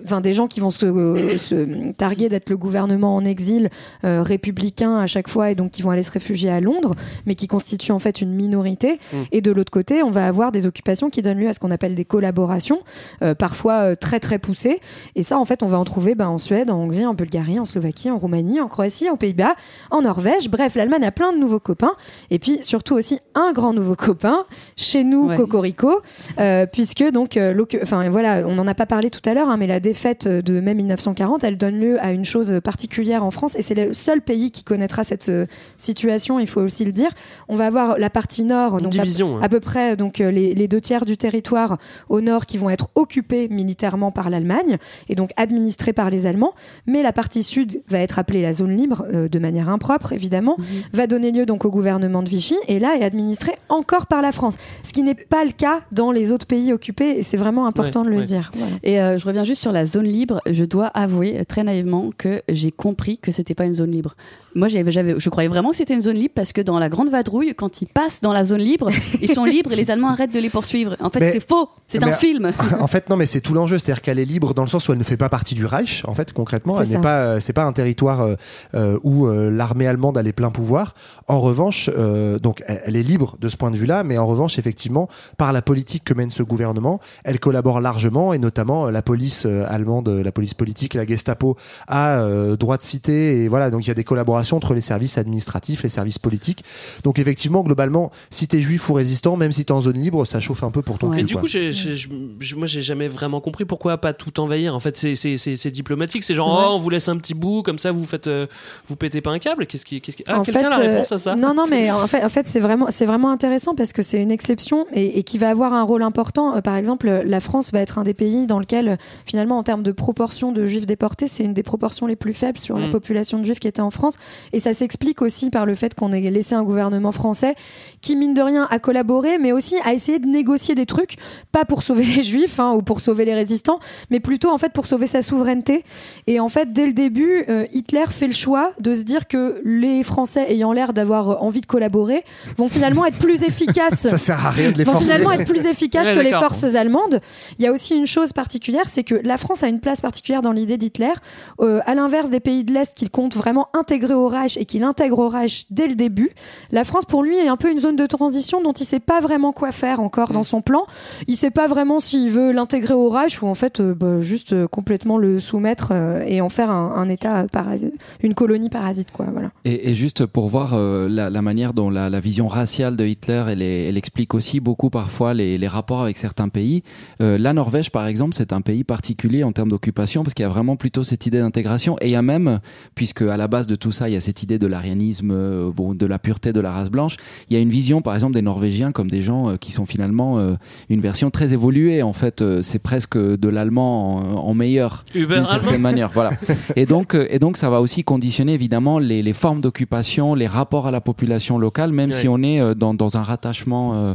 enfin, des gens qui vont se, euh, se targuer d'être le gouvernement en exil euh, républicain à chaque fois et donc qui vont aller se réfugier à Londres, mais qui constituent en fait une minorité. Mm. Et de l'autre côté, on va avoir des occupations qui donnent lieu à ce qu'on appelle des collaborations, euh, parfois euh, très très poussées. Et ça, en fait, on va en trouver bah, en Suède, en Hongrie, en Bulgarie, en Slovaquie, en Roumanie, en Croatie, aux Pays-Bas, en Norvège. Bref, l'Allemagne a plein de nouveaux copains. Et puis surtout aussi un grand nouveau copain chez nous, Cocorico, euh, puisque donc, enfin voilà, on n'en a pas parlé tout à l'heure, hein, mais la défaite de mai 1940, elle donne lieu à une chose particulière en France, et c'est le seul pays qui connaîtra cette situation. Il faut aussi le dire. On va avoir la partie nord, donc à- hein. à, peu près donc les, les deux tiers du territoire au nord qui vont être occupés militairement par l'Allemagne et donc administrés par les Allemands, mais la partie sud va être appelée la zone libre euh, de manière impropre évidemment, va donner lieu donc au gouvernement de Vichy et là est administrée encore par la France, ce qui n'est pas le cas dans les autres pays occupés et c'est vraiment important de le dire. Voilà. Et euh, je reviens juste sur la zone libre. Je dois avouer très naïvement que j'ai compris que c'était pas une zone libre. Moi, j'avais- je croyais vraiment que c'était une zone libre parce que dans la Grande Vadrouille, quand ils passent dans la zone libre, ils sont libres et les Allemands arrêtent de les poursuivre. En fait, Mais- c'est faux. C'est un film. en fait, non, mais c'est tout l'enjeu, c'est-à-dire qu'elle est libre dans le sens où elle ne fait pas partie du Reich, en fait, concrètement. C'est Elle n'est pas, euh, c'est pas un territoire euh, euh, où euh, l'armée allemande a les pleins pouvoirs. En revanche, euh, donc, elle, elle est libre de ce point de vue-là, mais en revanche, effectivement, par la politique que mène ce gouvernement, elle collabore largement, et notamment euh, la police euh, allemande, la police politique, la Gestapo a euh, droit de citer, et voilà, donc il y a des collaborations entre les services administratifs, les services politiques. Donc, effectivement, globalement, si t'es juif ou résistant, même si t'es en zone libre, ça chauffe un peu pour ton Et cul, du quoi. coup, j'ai- j'ai- je- moi, j'ai jamais vraiment compris pourquoi pas tout envahir. En fait, c'est- c'est c'est- c'est diplomatique. C'est genre, oh, on vous laisse un petit bout, comme ça, vous faites, euh, vous pétez pas un câble. Qu'est-ce qui, qu'est-ce qui... Ah, En quelqu'un a la euh, réponse à ça? Non, non, mais en fait, en fait, c'est vraiment, c'est vraiment intéressant parce que c'est une exception et, et qui va avoir un rôle important. Euh, Par exemple, la France va être un des pays dans lequel, finalement, en termes de proportion de juifs déportés, c'est une des proportions les plus faibles sur la Mm. population de juifs qui était en France. Et ça s'explique aussi par le fait qu'on ait laissé un gouvernement français qui, mine de rien, a collaboré, mais aussi a essayé de négocier des trucs, pas pour sauver les juifs hein, ou pour sauver les résistants, mais plutôt en fait pour sauver sa souveraineté. Et en fait, dès le début, euh, Hitler fait le choix de se dire que les Français ayant l'air d'avoir euh, envie de collaborer vont finalement être plus efficaces. Ça sert à rien de les vont forcer. finalement être plus efficaces Ouais, que les forces allemandes. Il y a aussi une chose particulière, c'est que la France a une place particulière dans l'idée d'Hitler, euh, à l'inverse des pays de l'Est qu'il compte vraiment intégrer au Reich et qu'il intègre au Reich dès le début. La France, pour lui, est un peu une zone de transition dont il sait pas vraiment quoi faire encore Mm. dans son plan. Il sait pas vraiment s'il veut l'intégrer au Reich ou en fait euh, bah, juste euh, complètement le soumettre euh, et en faire un, un État parasite, une colonie parasite, quoi. Voilà. Et, et juste pour voir la, la manière dont la, la vision raciale de Hitler, elle, explique aussi beaucoup parfois les, les rapports avec certains pays. La Norvège, par exemple, c'est un pays particulier en termes d'occupation parce qu'il y a vraiment plutôt cette idée d'intégration. Et il y a même, puisque à la base de tout ça, il y a cette idée de l'arianisme, bon, de la pureté de la race blanche, il y a une vision, par exemple, des Norvégiens comme des gens qui sont finalement euh, une version très évoluée. En fait, euh, c'est presque de l'allemand en, en meilleur, d'une certaine manière. Voilà. Et donc, euh, et donc, ça va aussi conditionner évidemment les, les formes d'occupation, les rapports à la population locale, même Ouais. si on est dans, dans un rattachement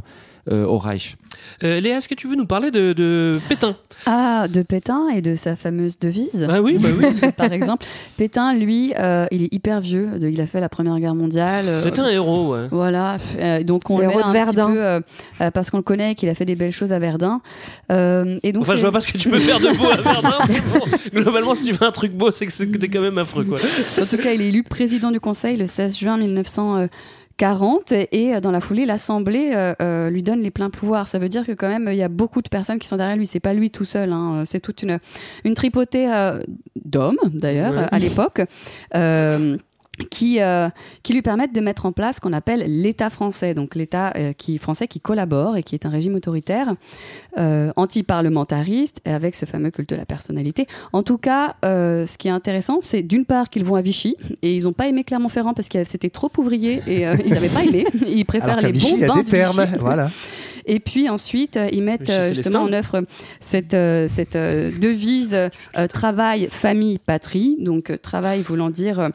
au Reich. Euh, Léa, est-ce que tu veux nous parler de, de Pétain? Ah, de Pétain et de sa fameuse devise. Bah oui, bah oui. Par exemple, Pétain, lui, euh, il est hyper vieux. De- Il a fait la Première Guerre mondiale. euh, C'est un héros, ouais. Voilà, euh, donc on Le met un Verdun. petit peu euh, euh, parce qu'on le connaît, qu'il a fait des belles choses à Verdun. Euh, et donc Enfin, je vois pas ce que tu peux faire de beau à Verdun. Bon, globalement, si tu fais un truc beau, c'est que t'es quand même affreux, quoi. En tout cas, il est élu président du Conseil le 16 juin 1940 et euh, dans la foulée, l'Assemblée euh, euh, lui donne les pleins pouvoirs. Ça veut dire que quand même, il y a beaucoup de personnes qui sont derrière lui. C'est pas lui tout seul. hein. C'est toute une, une tripotée euh, d'hommes, d'ailleurs, Ouais. à l'époque. euh, qui, euh, qui lui permettent de mettre en place ce qu'on appelle l'État français, donc l'État euh, qui français qui collabore et qui est un régime autoritaire, euh, anti-parlementariste, et avec ce fameux culte de la personnalité. En tout cas, euh, ce qui est intéressant, c'est d'une part qu'ils vont à Vichy, et ils n'ont pas aimé Clermont-Ferrand parce que c'était trop ouvrier, et euh, ils n'avaient pas aimé. Ils préfèrent Alors les Vichy, bons y a bains des de termes, Vichy. voilà. Et puis ensuite, ils mettent Vichy justement en œuvre cette, euh, cette euh, devise euh, travail, famille, patrie. Donc euh, travail voulant dire.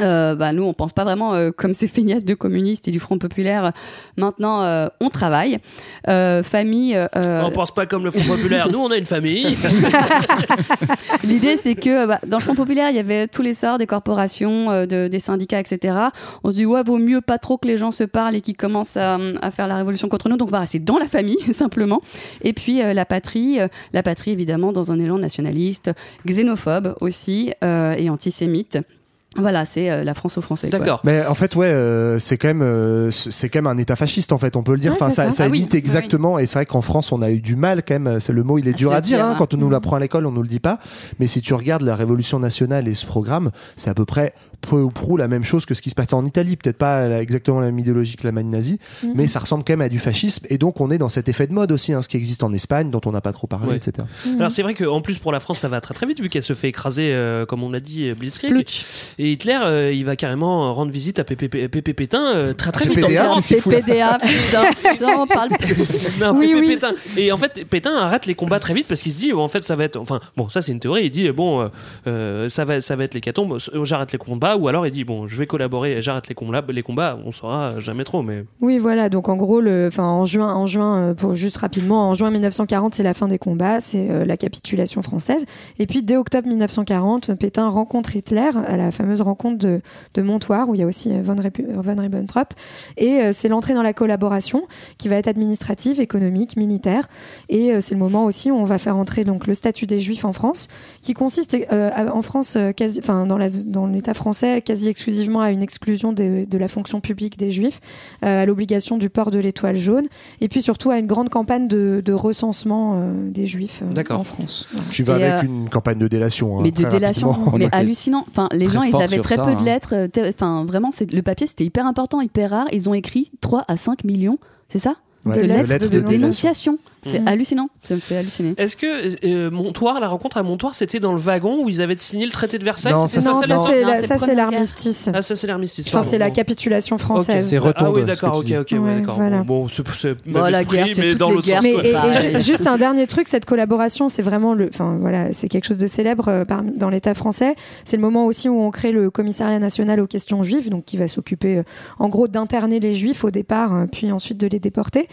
Euh, euh, bah, nous, on pense pas vraiment euh, comme ces feignasses de communistes et du Front populaire. Maintenant, euh, on travaille. Euh, famille. euh, On pense pas comme le Front Populaire. Nous, on a une famille. L'idée, c'est que bah, dans le Front populaire, il y avait tous les sorts des corporations, euh, de- des syndicats, etc. On se dit, ouais, vaut mieux pas trop que les gens se parlent et qu'ils commencent à, à faire la révolution contre nous. Donc, on va rester dans la famille, simplement. Et puis, euh, la patrie, euh, la patrie, évidemment, dans un élan nationaliste, xénophobe aussi, euh, et antisémite. Voilà, c'est euh, la France aux Français. quoi. Mais en fait, ouais, euh, c'est quand même, euh, c'est quand même un État fasciste en fait, on peut le dire. Ouais, enfin, c'est ça, ça. ça Ah imite oui, exactement. Et c'est vrai qu'en France, on a eu du mal quand même. C'est le mot, il est dur se à dire. dire, hein, hein. quand on nous l'apprend à l'école, on nous le dit pas. Mais si tu regardes la Révolution nationale et ce programme, c'est à peu près peu ou prou la même chose que ce qui se passait en Italie. Peut-être pas la- exactement la même idéologie que l'Allemagne nazie, Mhm. mais ça ressemble quand même à du fascisme. Et donc, on est dans cet effet de mode aussi, hein, ce qui existe en Espagne, dont on n'a pas trop parlé, Ouais. etc. Alors c'est vrai qu'en plus pour la France ça va très très vite vu qu'elle se fait écraser euh, comme on l'a dit Blitzkrieg Plutsch. Et Hitler euh, il va carrément rendre visite à Pépé Pépé Pétain euh, très très vite PPDA, en PPDA, putain, on parle non, Oui, Pépé oui. Pétain. Et en fait, Pétain arrête les combats très vite parce qu'il se dit, oh, en fait, ça va être. Enfin, bon, ça c'est une théorie. Il dit, bon, euh, ça va, ça va être l'hécatombe. J'arrête les combats. Ou alors il dit, bon, je vais collaborer. J'arrête les combats. Les combats, on saura jamais trop. Mais Oui, voilà. Donc en gros, le, enfin en juin, en juin, pour juste rapidement, en juin 1940, c'est la fin des combats, c'est euh, la capitulation française. Et puis dès octobre 1940, Pétain rencontre Hitler à la fameuse rencontre de, de Montoire où il y a aussi euh, von, Repu- von Ribbentrop. Et euh, c'est l'entrée dans la collaboration qui va être administrative, économique, militaire. Et euh, c'est le moment aussi où on va faire entrer donc le statut des Juifs en France, qui consiste euh, en France, euh, quasi, enfin dans l'État français, quasi exclusivement à une exclusion de, de la fonction publique des Juifs, euh, à l'obligation du port de l'étoile jaune, et puis surtout à une grande campagne de, de recensement euh, des Juifs euh, en France. Voilà. Tu vas Et, avec euh, une campagne de délation. hein, mais de délation, mais hallucinant. Enfin, les Très gens, ils avaient très ça, peu hein. de lettres. euh, Enfin, vraiment, le papier, c'était hyper important, hyper rare. Ils ont écrit 3 à 5 millions, c'est ça? De de lettres, lettres de, de dénonciation. C'est Mhm. hallucinant. Ça me fait halluciner. est-ce que euh, Montoire, la rencontre à Montoire, c'était dans le wagon où ils avaient signé le traité de Versailles? Non, ça, Non, c'est- ça l'armistice. Ah, ça c'est l'armistice. Enfin, c'est la capitulation Ok. française. C'est retombe, Ah oui, d'accord, ok, ok, ouais, Ouais, d'accord. voilà. Bon, c'est c'est Bon, même la esprit, guerre, c'est mais dans l'autre sens. Mais ouais. et- juste un dernier truc, cette collaboration, c'est vraiment le, enfin voilà, c'est quelque chose de célèbre euh, dans l'État français. C'est le moment aussi où on crée le commissariat national aux questions juives, donc qui va s'occuper, euh, en gros, d'interner les juifs au départ, puis ensuite de les déporter.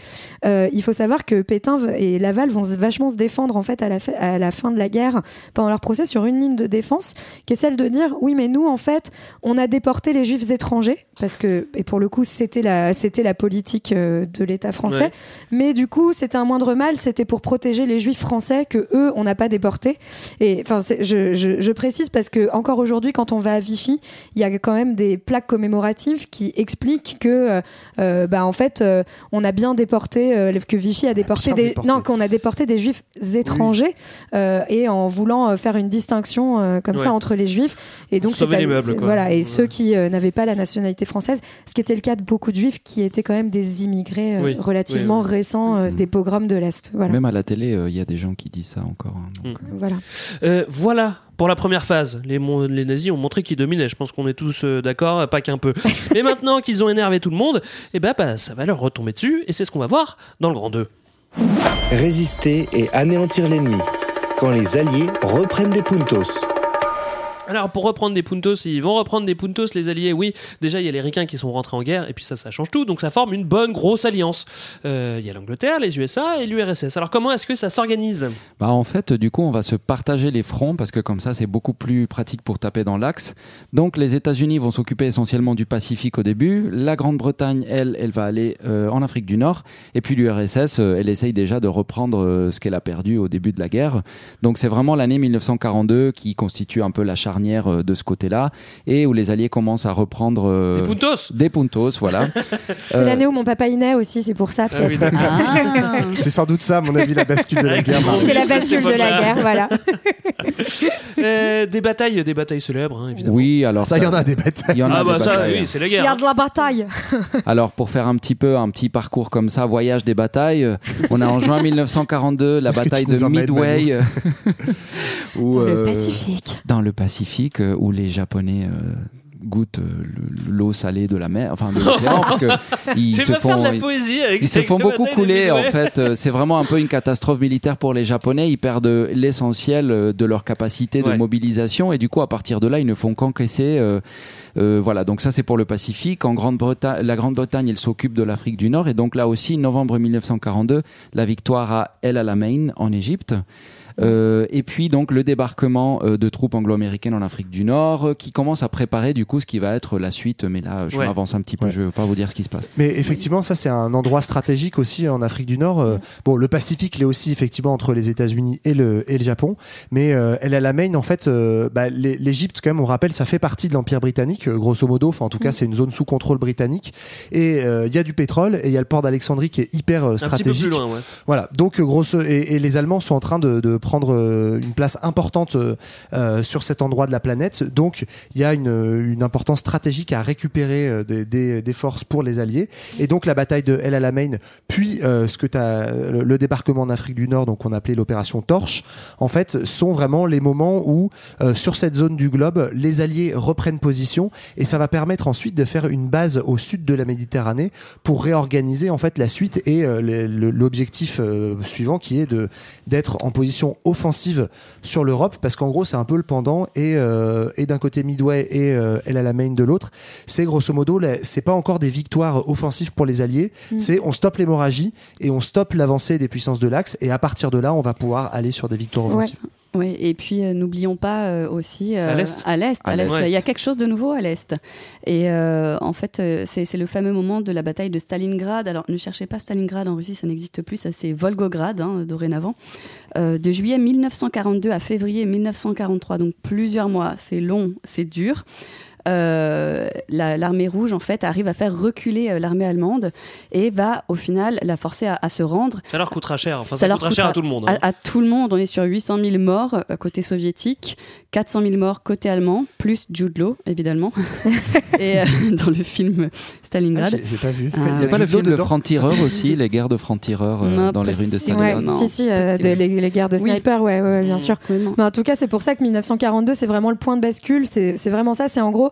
Euh, il faut savoir que Pétain et Laval vont vachement se défendre en fait à la, fa- à la fin de la guerre pendant leur procès sur une ligne de défense, qui est celle de dire oui, mais nous en fait, on a déporté les juifs étrangers parce que et pour le coup c'était la c'était la politique euh, de l'État français. Ouais. Mais du coup, c'était un moindre mal, c'était pour protéger les juifs français que eux, on n'a pas déportés. Et enfin, je, je, je précise parce que encore aujourd'hui, quand on va à Vichy, il y a quand même des plaques commémoratives qui expliquent que, euh, euh, bah, en fait, euh, on a bien déporté, euh, que Vichy a déporté des, déporté. non, qu'on a déporté des juifs étrangers euh, et en voulant euh, faire une distinction euh, comme Ouais. ça entre les juifs. Et donc, Sauver c'est- les meubles, c'est- quoi. voilà, et Ouais. ceux qui euh, n'avaient pas la nationalité française, ce qui était le cas de beaucoup de juifs qui étaient quand même des immigrés euh, Oui, relativement oui, oui. récents euh, des pogroms de l'Est. Voilà. Même à la télé, euh, il y a des gens qui disent ça encore. hein, donc, Mm. euh, voilà. Euh, voilà pour la première phase. Les, nazis ont montré qu'ils dominaient. Je pense qu'on est tous euh, d'accord, pas qu'un peu. Mais maintenant qu'ils ont énervé tout le monde, eh ben, bah, ça va leur retomber dessus. Et c'est ce qu'on va voir dans le grand 2. Résister et anéantir l'ennemi. Quand les Alliés reprennent des puntos. Alors pour reprendre des puntos, ils vont reprendre des puntos les alliés. Oui, déjà il y a les ricains qui sont rentrés en guerre et puis ça ça change tout. Donc ça forme une bonne grosse alliance. Euh, Il y a l'Angleterre, les USA et l'URSS. Alors comment est-ce que ça s'organise? Bah en fait, du coup, on va se partager les fronts parce que comme ça, c'est beaucoup plus pratique pour taper dans l'axe. Donc, les États-Unis vont s'occuper essentiellement du Pacifique au début. La Grande-Bretagne, elle, elle va aller euh, en Afrique du Nord. Et puis l'URSS, euh, elle essaye déjà de reprendre euh, ce qu'elle a perdu au début de la guerre. Donc, c'est vraiment l'année 1942 qui constitue un peu la charnière euh, de ce côté-là et où les Alliés commencent à reprendre euh, Des puntos Des puntos, voilà. C'est Euh, l'année où mon papa y naît aussi, c'est pour ça peut-être. C'est sans doute ça, à mon avis, la bascule de la guerre. C'est la bascule de la guerre, voilà. Euh, Des batailles, des batailles célèbres, hein, évidemment. Oui, alors Ça, il y en a des bêtailles. Il y en a Ah des bah ça, batailles. oui, c'est la Il y a de la bataille. Alors pour faire un petit peu un petit parcours comme ça, voyage des batailles, on a en juin 1942 la bataille de Midway où, Dans le Pacifique. dans le Pacifique euh, où les Japonais euh, goûtent euh, le- l'eau salée de la mer, enfin de l'océan, parce que ils se de font la poésie avec ils se avec font la beaucoup couler en fait. C'est vraiment un peu une catastrophe militaire pour les Japonais. Ils perdent l'essentiel de leur capacité de Ouais. mobilisation et du coup à partir de là ils ne font qu'encaisser. euh, euh, voilà, donc ça c'est pour le Pacifique. En Grande-Bretagne, la Grande-Bretagne, elle s'occupe de l'Afrique du Nord et donc là aussi, novembre 1942, la victoire à El Alamein en Égypte. Euh, et puis donc le débarquement euh, de troupes anglo-américaines en Afrique du Nord euh, qui commence à préparer du coup ce qui va être la suite mais là je Ouais. m'avance un petit peu Ouais. je ne veux pas vous dire ce qui se passe Mais effectivement, ça c'est un endroit stratégique aussi en Afrique du Nord. Bon, le Pacifique, il est aussi effectivement entre les États-Unis et le et le Japon. Mais euh, El Alamein, en fait, euh, bah, l'É- l'Égypte, quand même, on rappelle, ça fait partie de l'Empire britannique, grosso modo. Enfin, en tout cas, c'est une zone sous contrôle britannique. Et euh, il y a du pétrole et il y a le port d'Alexandrie qui est hyper euh, Un petit peu stratégique. plus loin, ouais. Voilà, donc grosso et, et les Allemands sont en train de, de prendre euh, une place importante euh, euh, sur cet endroit de la planète. Donc il y a une, importance stratégique à récupérer des, forces pour les Alliés. Et donc la bataille de El Alamein, puis ce que le, débarquement en Afrique du Nord, donc on appelait l'opération Torche, en fait, sont vraiment les moments où sur cette zone du globe, les Alliés reprennent position et ça va permettre ensuite de faire une base au sud de la Méditerranée pour réorganiser en fait la suite et l'objectif suivant qui est d'être en position offensive sur l'Europe parce qu'en gros c'est un peu le pendant et euh, et d'un côté Midway et euh, El Alamein de l'autre c'est grosso modo la- c'est pas encore des victoires offensives pour les alliés Mm. c'est on stoppe l'hémorragie et on stoppe l'avancée des puissances de l'Axe et à partir de là on va pouvoir aller sur des victoires Ouais. Oui, et puis euh, n'oublions pas euh, aussi euh, À l'est à l'est, À à l'est, l'est. il y a quelque chose de nouveau à l'est. Et euh, en fait, euh, c'est c'est le fameux moment de la bataille de Stalingrad. Alors, ne cherchez pas Stalingrad en Russie, ça n'existe plus, ça c'est Volgograd hein, dorénavant. Euh, de juillet 1942 à février 1943, donc plusieurs mois. C'est long, c'est dur. Euh, la- l'armée rouge en fait arrive à faire reculer euh, l'armée allemande et va au final la forcer à, à se rendre Ça leur coûtera cher. Enfin, ça, leur coûtera cher à tout le monde. hein. À, à tout le monde, on est sur 800 000 morts euh, côté soviétique, 400 000 morts côté allemand, plus Jude Law, évidemment. et euh, dans le film Stalingrad. Ah, j'ai- pas vu. Ah, Il y a ouais. pas le film de franc-tireur aussi, les guerres de franc-tireur euh, dans les ruines de Stalingrad. Ouais, si, si, euh, de- les, les guerres de Oui. sniper, ouais, ouais, bien sûr. Mais en tout cas, c'est pour ça que 1942, c'est vraiment le point de bascule. C'est c'est vraiment ça. C'est en gros,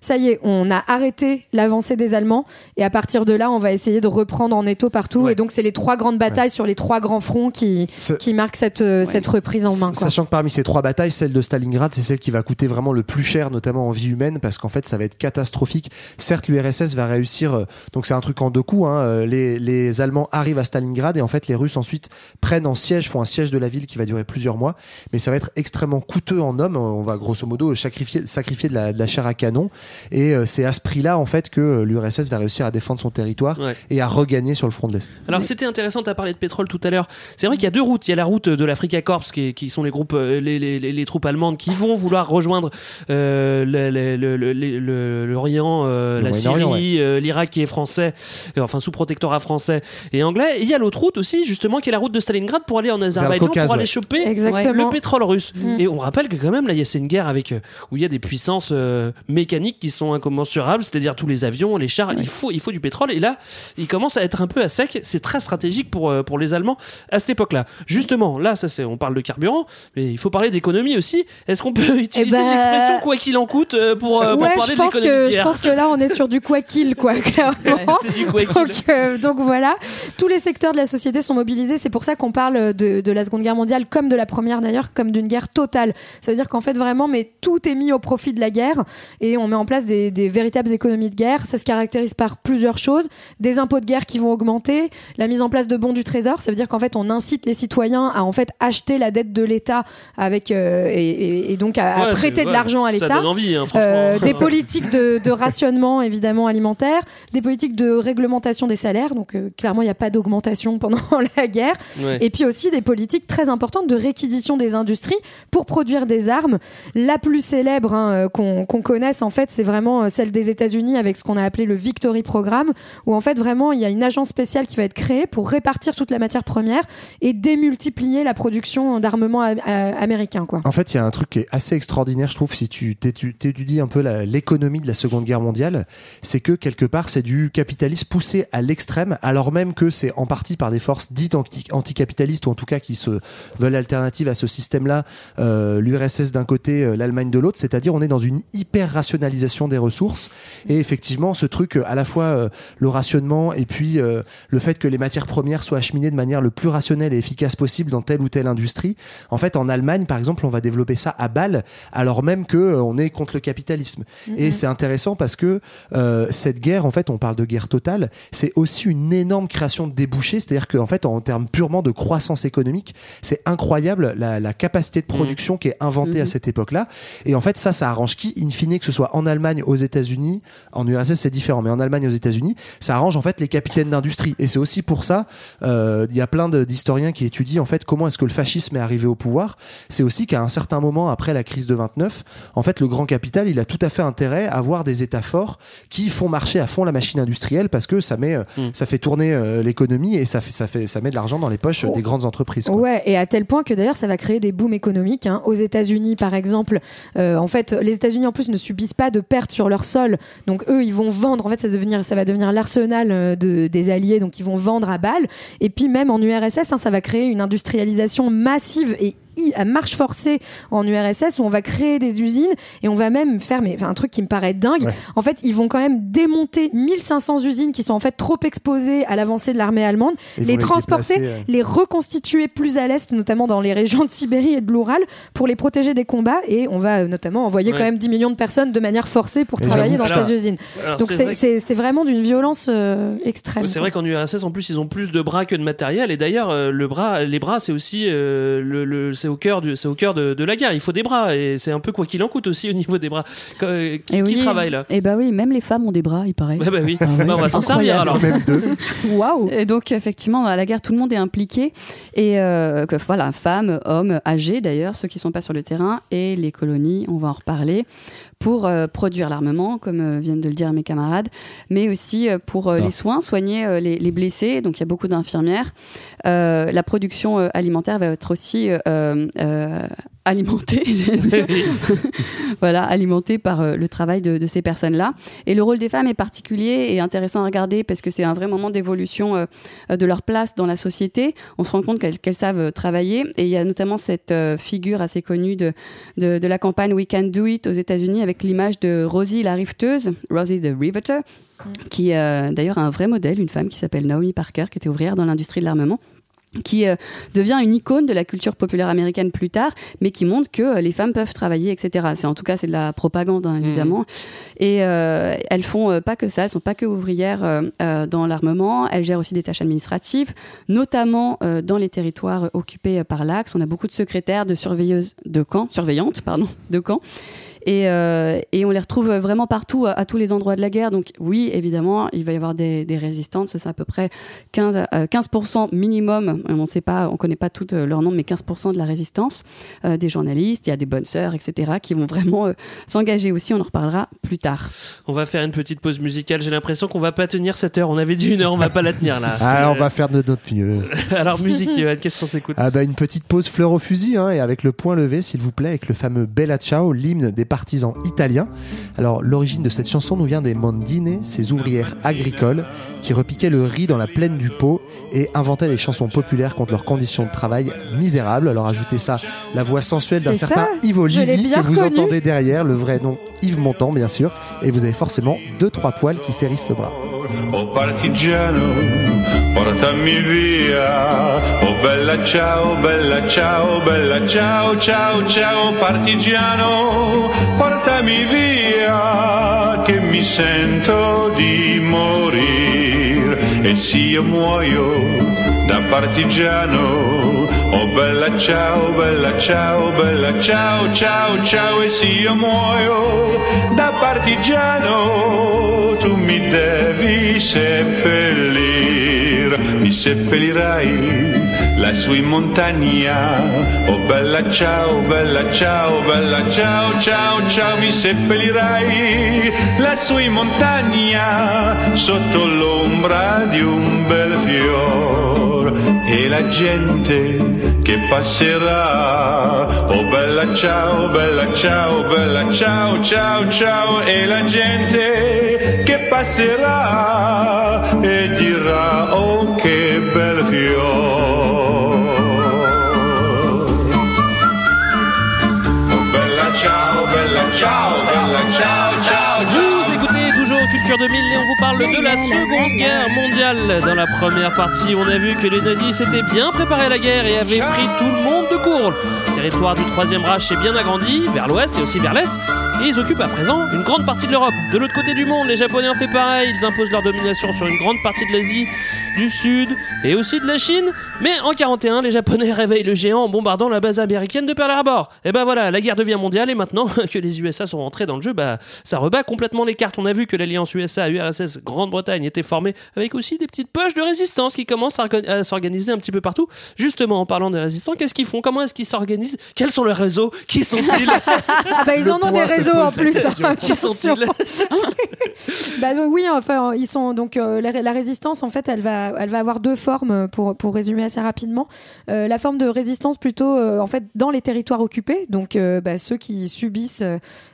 ça y est, on a arrêté l'avancée des Allemands. Et à partir de là, on va essayer de reprendre en étau partout. Et donc, c'est les trois grandes batailles sur les trois grands fronts qui, qui marquent cette, euh, cette reprise en main. Quoi. Sachant que parmi ces trois batailles, celle de Stalingrad, c'est celle qui va coûter vraiment le plus cher, notamment en vie humaine, parce qu'en fait, ça va être catastrophique. Certes, l'URSS va réussir, euh, donc c'est un truc en deux coups. Hein, euh, les, les Allemands arrivent à Stalingrad et en fait, les Russes ensuite prennent en siège, font un siège de la ville qui va durer plusieurs mois, mais ça va être extrêmement coûteux en hommes. On va grosso modo sacrifier, sacrifier de la, de la chair à canon, et euh, c'est à ce prix-là en fait que euh, l'URSS va réussir à défendre son territoire Ouais. et à regagner sur le front de l'Est. Alors c'était intéressant, tu as parlé de pétrole tout à l'heure. C'est vrai qu'il y a deux routes. Il y a la route de l'Africa Corps, qui, sont les groupes, euh, les, les- les- les troupes allemandes qui vont vouloir rejoindre euh, l'Orient, euh, la Syrie, euh, l'Irak qui est français, euh, enfin sous protectorat français et anglais. Et il y a l'autre route aussi, justement, qui est la route de Stalingrad pour aller en Azerbaïdjan, Caucase, pour aller ouais. choper Exactement. le pétrole russe. Mm. Et on rappelle que quand même là, il y a- c'est une guerre avec où il y a des puissances euh, mécaniques qui sont incommensurables, c'est-à-dire tous les avions, les chars. Il faut, il faut du pétrole. Et là, il commence à être un peu à sec. C'est très stratégique pour euh, pour les Allemands à cette époque-là. Justement, là, ça c'est, on parle de carburant, mais il faut parler d'économie aussi. Est-ce qu'on peut utiliser ben, l'expression quoi qu'il en coûte euh, pour, euh, pour ouais, parler je pense de l'économie que de je pense que là on est sur du quoi qu'il quoi clairement. c'est du quoi qu'il. donc, euh, donc voilà, tous les secteurs de la société sont mobilisés. C'est pour ça qu'on parle de, de la Seconde Guerre mondiale comme de la Première d'ailleurs, comme d'une guerre totale. Ça veut dire qu'en fait vraiment, mais tout est mis au profit de la guerre et on met en place des, des véritables économies de guerre. Ça se caractérise par plusieurs choses des impôts de guerre qui vont augmenter, la mise en place de bons du trésor. Ça veut dire qu'en fait on incite les citoyens à en fait acheter la dette de l'État avec euh, et, donc à, prêter de ouais, l'argent à l'État. hein. Euh, des politiques de, de rationnement évidemment alimentaire, des politiques de réglementation des salaires. Donc euh, clairement il n'y a pas d'augmentation pendant la guerre. Ouais. Et puis aussi des politiques très importantes de réquisition des industries pour produire des armes. La plus célèbre hein, qu'on qu'on connaisse en fait, c'est vraiment euh, celle des États-Unis avec ce qu'on a appelé le Victory Programme, où en fait vraiment il y a une agence spéciale qui va être créée pour répartir toute la matière première et démultiplier la production d'armement a- américain. En fait, il y a un truc qui est assez extraordinaire, je trouve, si tu t'étu- t'étudies un peu l'économie de la Seconde Guerre mondiale, c'est que quelque part, c'est du capitalisme poussé à l'extrême, alors même que c'est en partie par des forces dites anti- anticapitalistes, ou en tout cas qui se veulent alternatives à ce système-là, euh, l'URSS d'un côté, euh, l'Allemagne de l'autre, c'est-à-dire on est dans une hyper rationalisation des ressources, et effectivement, ce truc, euh, à la fois euh, le rationnement et puis euh, le fait que les matières premières soient acheminées de manière le plus rationnelle et efficace possible dans telle ou telle industrie. En fait, en Allemagne, par exemple, on va développer ça à balle, alors même que euh, on est contre le capitalisme. Et Mhm. c'est intéressant parce que cette guerre, en fait, on parle de guerre totale, c'est aussi une énorme création de débouchés. C'est-à-dire qu'en fait, en termes purement de croissance économique, c'est incroyable la, la capacité de production qui est inventée à Mhm. cette époque-là. Et en fait, ça, ça arrange qui In fine, que ce soit en Allemagne, aux États-Unis, en URSS, c'est différent, mais en Allemagne, aux États-Unis, ça arrange en fait les capitaines d'industrie. Et c'est aussi pour ça, euh, il y a plein d'historiens qui étudient en fait comment est-ce que le fascisme est arrivé au pouvoir. C'est aussi qu'à un certain moment après la crise de 29, en fait, le grand capital, il a tout à fait intérêt à avoir des États forts qui font marcher à fond la machine industrielle parce que ça met, euh, ça fait tourner euh, l'économie et ça fait, ça fait, ça met de l'argent dans les poches euh, des grandes entreprises. quoi. Ouais, et à tel point que d'ailleurs ça va créer des booms économiques. hein. Aux États-Unis, par exemple, en fait, les États-Unis en plus ne subissent pas de pertes sur leur sol, donc eux ils vont vendre. En fait, ça, va devenir, ça va devenir l'arsenal euh, de, des alliés, donc ils vont vendre à balles. Et puis même en URSS, hein, ça va créer une industrialisation massive et i- à marche forcée en URSS où on va créer des usines et on va même faire mais, enfin, un truc qui me paraît dingue. En fait, ils vont quand même démonter 1500 usines qui sont en fait trop exposées à l'avancée de l'armée allemande, Ils les les transporter, déplacer, les reconstituer plus à l'est, notamment dans les régions de Sibérie et de l'Oural, pour les protéger des combats. Et on va euh, notamment envoyer Ouais. quand même 10 millions de personnes de manière forcée pour Et travailler dans ces usines. alors, Donc c'est c'est- vrai que- vraiment d'une violence euh, extrême. C'est vrai qu'en URSS, en plus, ils ont plus de bras que de matériel. Et d'ailleurs, euh, le bras, les bras, c'est aussi euh, le, le- c'est au cœur du, c'est au cœur de, de la guerre. Il faut des bras et c'est un peu quoi qu'il en coûte aussi au niveau des bras. Euh, qui, Et qui oui, travaille là? Et bah oui, même les femmes ont des bras, il paraît. Bah, bah oui. Ah ouais. Bah, on va s'en servir alors. Même deux. Waouh Et donc effectivement, à la guerre, tout le monde est impliqué et euh, que, voilà, femmes, hommes, âgés d'ailleurs, ceux qui sont pas sur le terrain et les colonies, on va en reparler pour euh, produire l'armement, comme euh, viennent de le dire mes camarades, mais aussi euh, pour euh, Ah. les soins, soigner euh, les, les blessés. Donc il y a beaucoup d'infirmières. Euh, la production euh, alimentaire va être aussi dire. voilà, alimentée par euh, le travail de, de ces personnes-là. Et le rôle des femmes est particulier et intéressant à regarder parce que c'est un vrai moment d'évolution euh, de leur place dans la société. On se rend compte qu'elles savent euh, travailler. Et il y a notamment cette figure assez connue de, de, de la campagne We Can Do It aux États-Unis avec l'image de Rosie la riveteuse, Rosie the Riveter, qui euh, d'ailleurs a un vrai modèle, une femme qui s'appelle Naomi Parker, qui était ouvrière dans l'industrie de l'armement qui euh, devient une icône de la culture populaire américaine plus tard, mais qui montre que euh, les femmes peuvent travailler, etc. C'est en tout cas c'est de la propagande hein, évidemment. Et euh, elles font euh, pas que ça, elles sont pas que ouvrières euh, dans l'armement. Elles gèrent aussi des tâches administratives, notamment euh, dans les territoires occupés par l'Axe. On a beaucoup de secrétaires, de surveilleuses de camps, surveillantes pardon, de camps. Et, euh, et on les retrouve vraiment partout, à, à tous les endroits de la guerre. Donc oui, évidemment, il va y avoir des, des résistantes. C'est à peu près 15, à- euh, 15% minimum. On ne sait pas, on connaît pas toutes euh, leurs noms, mais 15% de la résistance. Euh, des journalistes, il y a des bonnes sœurs, etc., qui vont vraiment euh, s'engager aussi. On en reparlera plus tard. On va faire une petite pause musicale. J'ai l'impression qu'on va pas tenir cette heure. On avait dit une heure, on va pas la tenir là. Ah, on va faire de notre mieux. Alors musique, Johan, qu'est-ce qu'on s'écoute? Ah bah une petite pause fleur au fusil hein, et avec le point levé s'il vous plaît avec le fameux Bella Ciao, l'hymne des artisans italiens. Alors l'origine de cette chanson nous vient des Mondine, ces ouvrières agricoles qui repiquaient le riz dans la plaine du Pau et inventaient les chansons populaires contre leurs conditions de travail misérables. Alors ajoutez ça la voix sensuelle d'un certain Yves Olivier que vous reconnu. entendez derrière, le vrai nom Yves Montand bien sûr, et vous avez forcément deux trois poils qui s'hérissent le bras. Oh partigiano, portami via. Oh bella ciao, bella ciao, bella ciao, ciao, ciao partigiano, portami via, che mi sento di morire. E se io muoio da partigiano, oh bella ciao, bella ciao, bella ciao, ciao, ciao, e se io muoio da partigiano, tu mi devi seppellir, mi seppellirai lassù in montagna. Oh bella ciao, bella ciao, bella ciao, ciao, ciao, mi seppellirai lassù in montagna, sotto l'ombra di un bel fior. E la gente che passerà, oh bella ciao, bella ciao, bella ciao, ciao, ciao, e la gente che passerà e dirà, 2000 et on vous parle de la Seconde Guerre mondiale. Dans la première partie, on a vu que les nazis s'étaient bien préparés à la guerre et avaient pris tout le monde de court. Le territoire du Troisième Reich est bien agrandi, vers l'ouest et aussi vers l'est, et ils occupent à présent une grande partie de l'Europe. De l'autre côté du monde, les Japonais ont fait pareil, ils imposent leur domination sur une grande partie de l'Asie, du Sud et aussi de la Chine. Mais en 41, les Japonais réveillent le géant en bombardant la base américaine de Pearl Harbor. Et ben voilà, la guerre devient mondiale et maintenant que les USA sont rentrés dans le jeu, bah ça rebat complètement les cartes. On a vu que l'alliance USA-URSS Grande-Bretagne était formée avec aussi des petites poches de résistance qui commencent à orga- à s'organiser un petit peu partout. Justement, en parlant des résistants, qu'est-ce qu'ils font? Comment est-ce qu'ils s'organisent? Quels sont leurs réseaux? Qui sont-ils? Ah bah, ils Le en ont des se réseaux en la plus. hein, Qui sont-ils. Bah oui, enfin, ils sont donc euh, la, la résistance en fait, elle va, elle va avoir deux formes pour pour résumer assez rapidement. Euh, la forme de résistance plutôt euh, en fait dans les territoires occupés, donc euh, bah, ceux qui subissent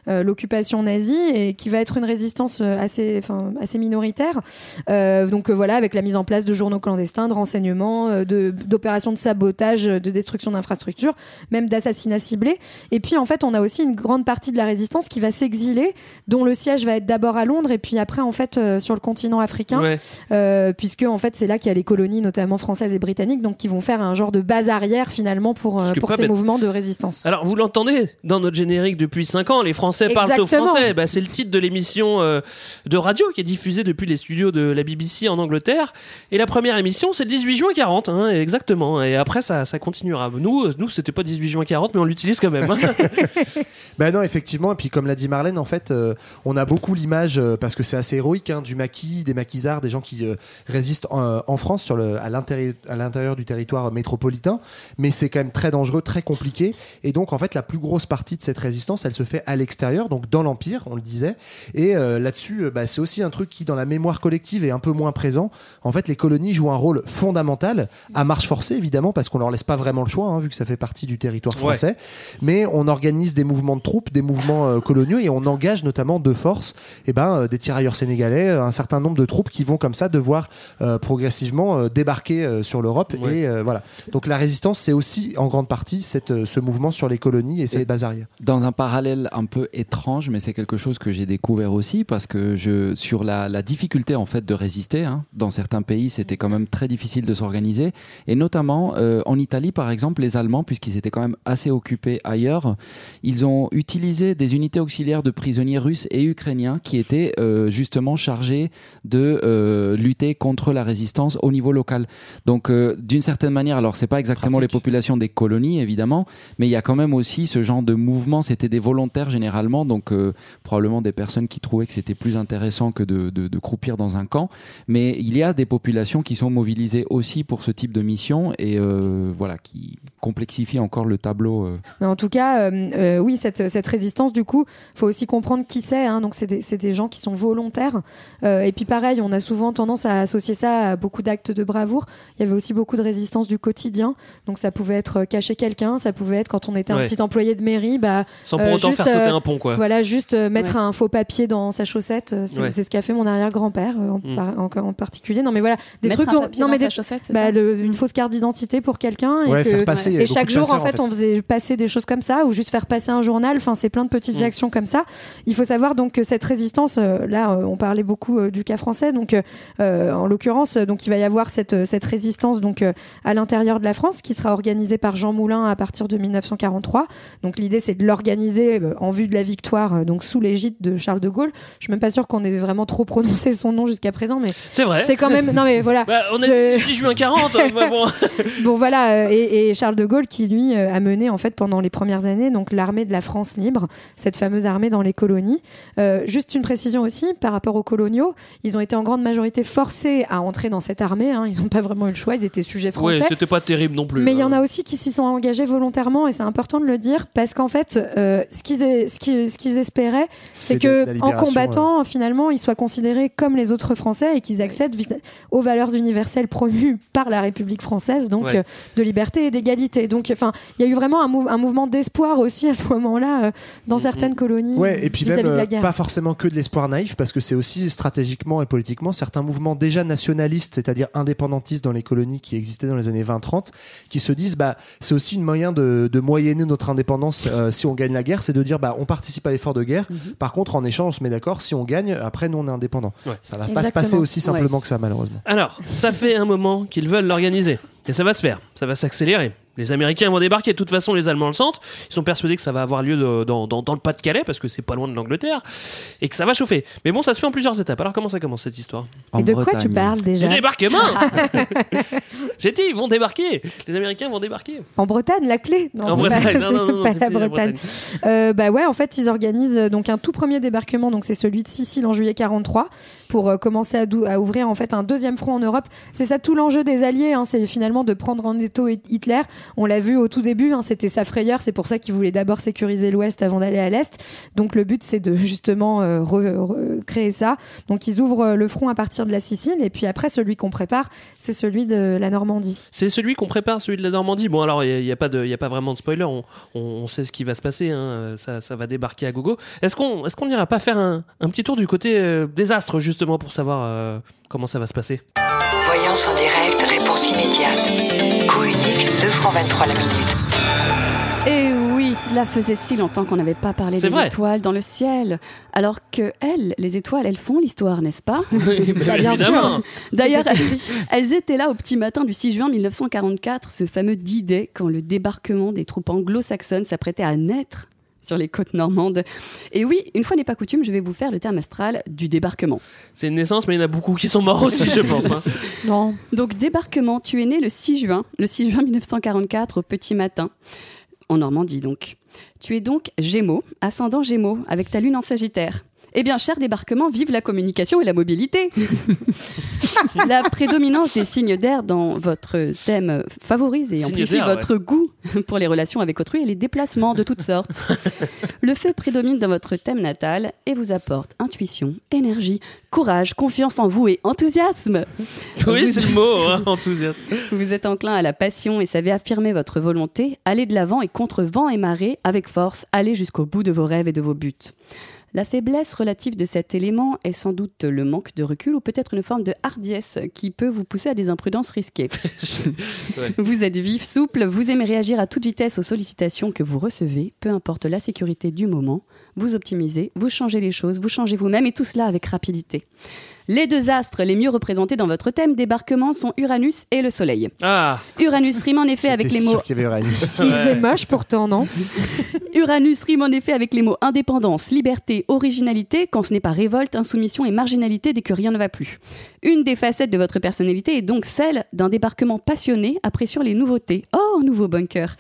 euh, l'occupation nazie et qui va être une résistance euh, assez, enfin assez minoritaire. Euh, donc euh, voilà, avec la mise en place de journaux clandestins, de renseignements, euh, de d'opérations de sabotage, de destruction d'infrastructures, même d'assassinats ciblés. Et puis en fait, on a aussi une grande partie de la résistance qui va s'exiler, dont le siège va être d'abord à Londres et puis après en fait euh, sur le continent africain, Ouais. euh, puisque en fait c'est là qu'il y a les colonies notamment françaises et britanniques, donc qui vont faire un genre de base arrière finalement pour euh, pour ces bête. mouvements de résistance. Alors, vous l'entendez dans notre générique depuis 5 ans, les Français parlent au Exactement. français. Bah, c'est le titre de l'émission euh, de radio qui est diffusée depuis les studios de la BBC en Angleterre. Et la première émission, c'est le 18 juin 40, hein, exactement. Et après, ça, ça continuera. Nous, nous c'était pas 18 juin 40, mais on l'utilise quand même. hein. Ben non, effectivement. Et puis, comme l'a dit Marlène, en fait, euh, on a beaucoup l'image, euh, parce que c'est assez héroïque, hein, du maquis, des maquisards, des gens qui euh, résistent en, en France, sur le, à l'intérieur du territoire métropolitain. Mais c'est quand même très dangereux, très compliqué. Et donc, en fait, la plus grosse partie de cette résistance, elle se fait à l'extérieur, donc dans l'Empire, on le disait. Et là-dessus, bah, c'est aussi un truc qui, dans la mémoire collective, est un peu moins présent. En fait, les colonies jouent un rôle fondamental, à marche forcée, évidemment, parce qu'on leur laisse pas vraiment le choix, hein, vu que ça fait partie du territoire Ouais. français mais on organise des mouvements de troupes, des mouvements euh, coloniaux et on engage notamment de force eh ben, euh, des tirailleurs sénégalais, euh, un certain nombre de troupes qui vont comme ça devoir euh, progressivement débarquer sur l'Europe. Ouais. Et voilà. Donc la résistance, c'est aussi en grande partie cette, ce mouvement sur les colonies et ces bases arrière. Dans un parallèle un peu étrange, mais c'est quelque chose que j'ai découvert aussi parce que je sur la, la difficulté en fait de résister. hein. Dans certains pays, c'était quand même très difficile de s'organiser, et notamment euh, en Italie, par exemple, les Allemands, puisqu'ils étaient quand même assez occupés ailleurs, ils ont utilisé des unités auxiliaires de prisonniers russes et ukrainiens qui étaient euh, justement chargés de euh, lutter contre la résistance au niveau local. Donc, euh, d'une certaine manière, alors c'est pas exactement les populations des colonies évidemment, mais il y a quand même aussi ce genre de mouvement. C'était des volontaires généralement, donc euh, probablement des personnes qui trouvaient que c'était plus intéressant que de, de, de croupir dans un camp. Mais il y a des populations qui sont mobilisées aussi pour ce type de mission et voilà qui complexifie encore le tableau. Mais en tout cas, oui, cette, cette résistance, du coup, surtout, faut aussi comprendre qui c'est. hein. donc c'est des, c'est des gens qui sont volontaires. Euh, et puis pareil, on a souvent tendance à associer ça à beaucoup d'actes de bravoure. Il y avait aussi beaucoup de résistance du quotidien. Donc ça pouvait être euh, cacher quelqu'un, ça pouvait être quand on était un petit employé de mairie, bah Sans pour autant faire sauter un pont, quoi. Voilà, juste euh, mettre Ouais. un faux papier dans sa chaussette. euh, C'est Ouais. c'est ce qu'a fait mon arrière-grand-père euh, en, Mm. par- en- en particulier. Non mais voilà, des Mettre trucs un dont- non mais des- chaussette, c'est bah, ça le- une fausse carte d'identité pour quelqu'un et, que- chaque jour passeurs, en fait, en fait. on faisait passer des choses comme ça ou juste faire passer un journal enfin c'est plein de petites Mm. Actions comme ça il faut savoir donc que cette résistance euh, là euh, on parlait beaucoup euh, du cas français donc en l'occurrence donc il va y avoir cette cette résistance donc à l'intérieur de la France qui sera organisée par Jean Moulin à partir de 1943 donc l'idée c'est de l'organiser en vue de la victoire donc sous l'égide de Charles de Gaulle je suis même pas sûr qu'on ait vraiment trop prononcé son nom jusqu'à présent mais C'est vrai. c'est quand même non mais voilà Bah, on a Je- dit 18 juin 40. euh, bah, bon. bon voilà et, et Charles de Gaulle qui lui a mené en fait pendant les premières années donc l'armée de la France libre cette fameuse armée dans les colonies Euh, juste une précision aussi par rapport aux coloniaux ils ont été en grande majorité forcés à entrer dans cette armée hein. ils n'ont pas vraiment eu le choix ils étaient sujets français Ouais, c'était pas terrible non plus. mais il y en hein. a aussi qui s'y sont engagés volontairement et c'est important de le dire parce qu'en fait, euh, ce qu'ils ce qu'ils- ce qu'ils espéraient, c'est que en combattant, finalement, ils soient considérés comme les autres Français et qu'ils accèdent aux valeurs universelles promues par la République française, donc Ouais. euh, de liberté et d'égalité. Donc, enfin, il y a eu vraiment un, mou- un mouvement d'espoir aussi à ce moment-là euh, dans certaines colonies Ouais, et puis même de la euh, guerre. pas forcément que de l'espoir naïf, parce que c'est aussi stratégiquement et politiquement certains mouvements déjà nationalistes, c'est-à-dire indépendantistes dans les colonies qui existaient dans les années 20-30, qui se disent bah c'est aussi une moyen de, de moyenner notre indépendance euh, si on gagne la guerre, c'est de dire bah on participe à l'effort de guerre. Par contre, en échange, on se met d'accord, si on gagne, après nous on est indépendant. Ouais. Ça va pas se passer aussi Ouais. simplement que ça malheureusement. Alors, ça fait un moment qu'ils veulent l'organiser. Et ça va se faire. Ça va s'accélérer. Les Américains vont débarquer. De toute façon, les Allemands le sentent. Ils sont persuadés que ça va avoir lieu de- dans, dans- dans le Pas-de-Calais, parce que c'est pas loin de l'Angleterre, et que ça va chauffer. Mais bon, ça se fait en plusieurs étapes. Alors, comment ça commence cette histoire? En Et de quoi tu Bretagne. parles Du déjà débarquement J'ai dit, ils vont débarquer. Les Américains vont débarquer. En Bretagne, la clé Non, En c'est pas- Bretagne. Non, non, pas la Bretagne. Bretagne. Euh, bah ouais, en fait, ils organisent euh, donc un tout premier débarquement, donc c'est celui de Sicile en juillet 43, pour euh, commencer à, ouvrir en fait un deuxième front en Europe. C'est ça tout l'enjeu des Alliés, hein, c'est finalement de prendre en étau Hit- Hitler. On l'a vu au tout début, hein, c'était sa frayeur, c'est pour ça qu'il voulait d'abord sécuriser l'Ouest avant d'aller à l'Est. Donc le but, c'est de justement euh, re- recréer ça. Donc ils ouvrent le front à partir de la Sicile, et puis après, celui qu'on prépare, c'est celui de la Normandie. C'est celui qu'on prépare, celui de la Normandie. Bon, alors, il n'y a, pas de- il y a pas vraiment de spoiler. On, on- on sait ce qui va se passer. hein. Ça, ça va débarquer à gogo. Est-ce qu'on est qu'on n'ira pas faire un, un petit tour du côté euh, désastre, justement, pour savoir euh, comment ça va se passer? Voyance en direct, réponse immédiate. 23 la minute. Et oui, cela faisait si longtemps qu'on n'avait pas parlé des vrai. étoiles dans le ciel. Alors que elles, les étoiles, elles font l'histoire, n'est-ce pas? Bah, bien Évidemment. D'ailleurs, écrit. elles étaient là au petit matin du 6 juin 1944, ce fameux D-Day, quand le débarquement des troupes anglo-saxonnes s'apprêtait à naître sur les côtes normandes. Et oui, une fois n'est pas coutume, je vais vous faire le terme astral du débarquement. C'est une naissance, mais il y en a beaucoup qui sont morts aussi, je pense. hein. Non. Donc débarquement, tu es né le 6 juin, le 6 juin 1944 au petit matin, en Normandie donc. Tu es donc Gémeaux, ascendant Gémeaux, avec ta lune en Sagittaire. Eh bien, cher débarquement, vive la communication et la mobilité. la prédominance des signes d'air dans votre thème favorise et amplifie votre goût pour les relations avec autrui et les déplacements de toutes sortes. Le feu prédomine dans votre thème natal et vous apporte intuition, énergie, courage, confiance en vous et enthousiasme. Oui, c'est le mot, hein, enthousiasme. vous êtes enclin à la passion et savez affirmer votre volonté, aller de l'avant et contre vent et marée, avec force, aller jusqu'au bout de vos rêves et de vos buts. La faiblesse relative de cet élément est sans doute le manque de recul ou peut-être une forme de hardiesse qui peut vous pousser à des imprudences risquées. Ouais. Vous êtes vif, souple, vous aimez réagir à toute vitesse aux sollicitations que vous recevez, peu importe la sécurité du moment, vous optimisez, vous changez les choses, vous changez vous-même et tout cela avec rapidité. Les deux astres les mieux représentés dans votre thème débarquement sont Uranus et le Soleil. Ah, Uranus rime en effet avec les mots sûr qu'il y avait Uranus. Il faisait moche pourtant, non? Uranus rime en effet avec les mots indépendance, liberté, originalité, quand ce n'est pas révolte, insoumission et marginalité dès que rien ne va plus. Une des facettes de votre personnalité est donc celle d'un débarquement passionné sur les nouveautés. Oh, nouveau bunker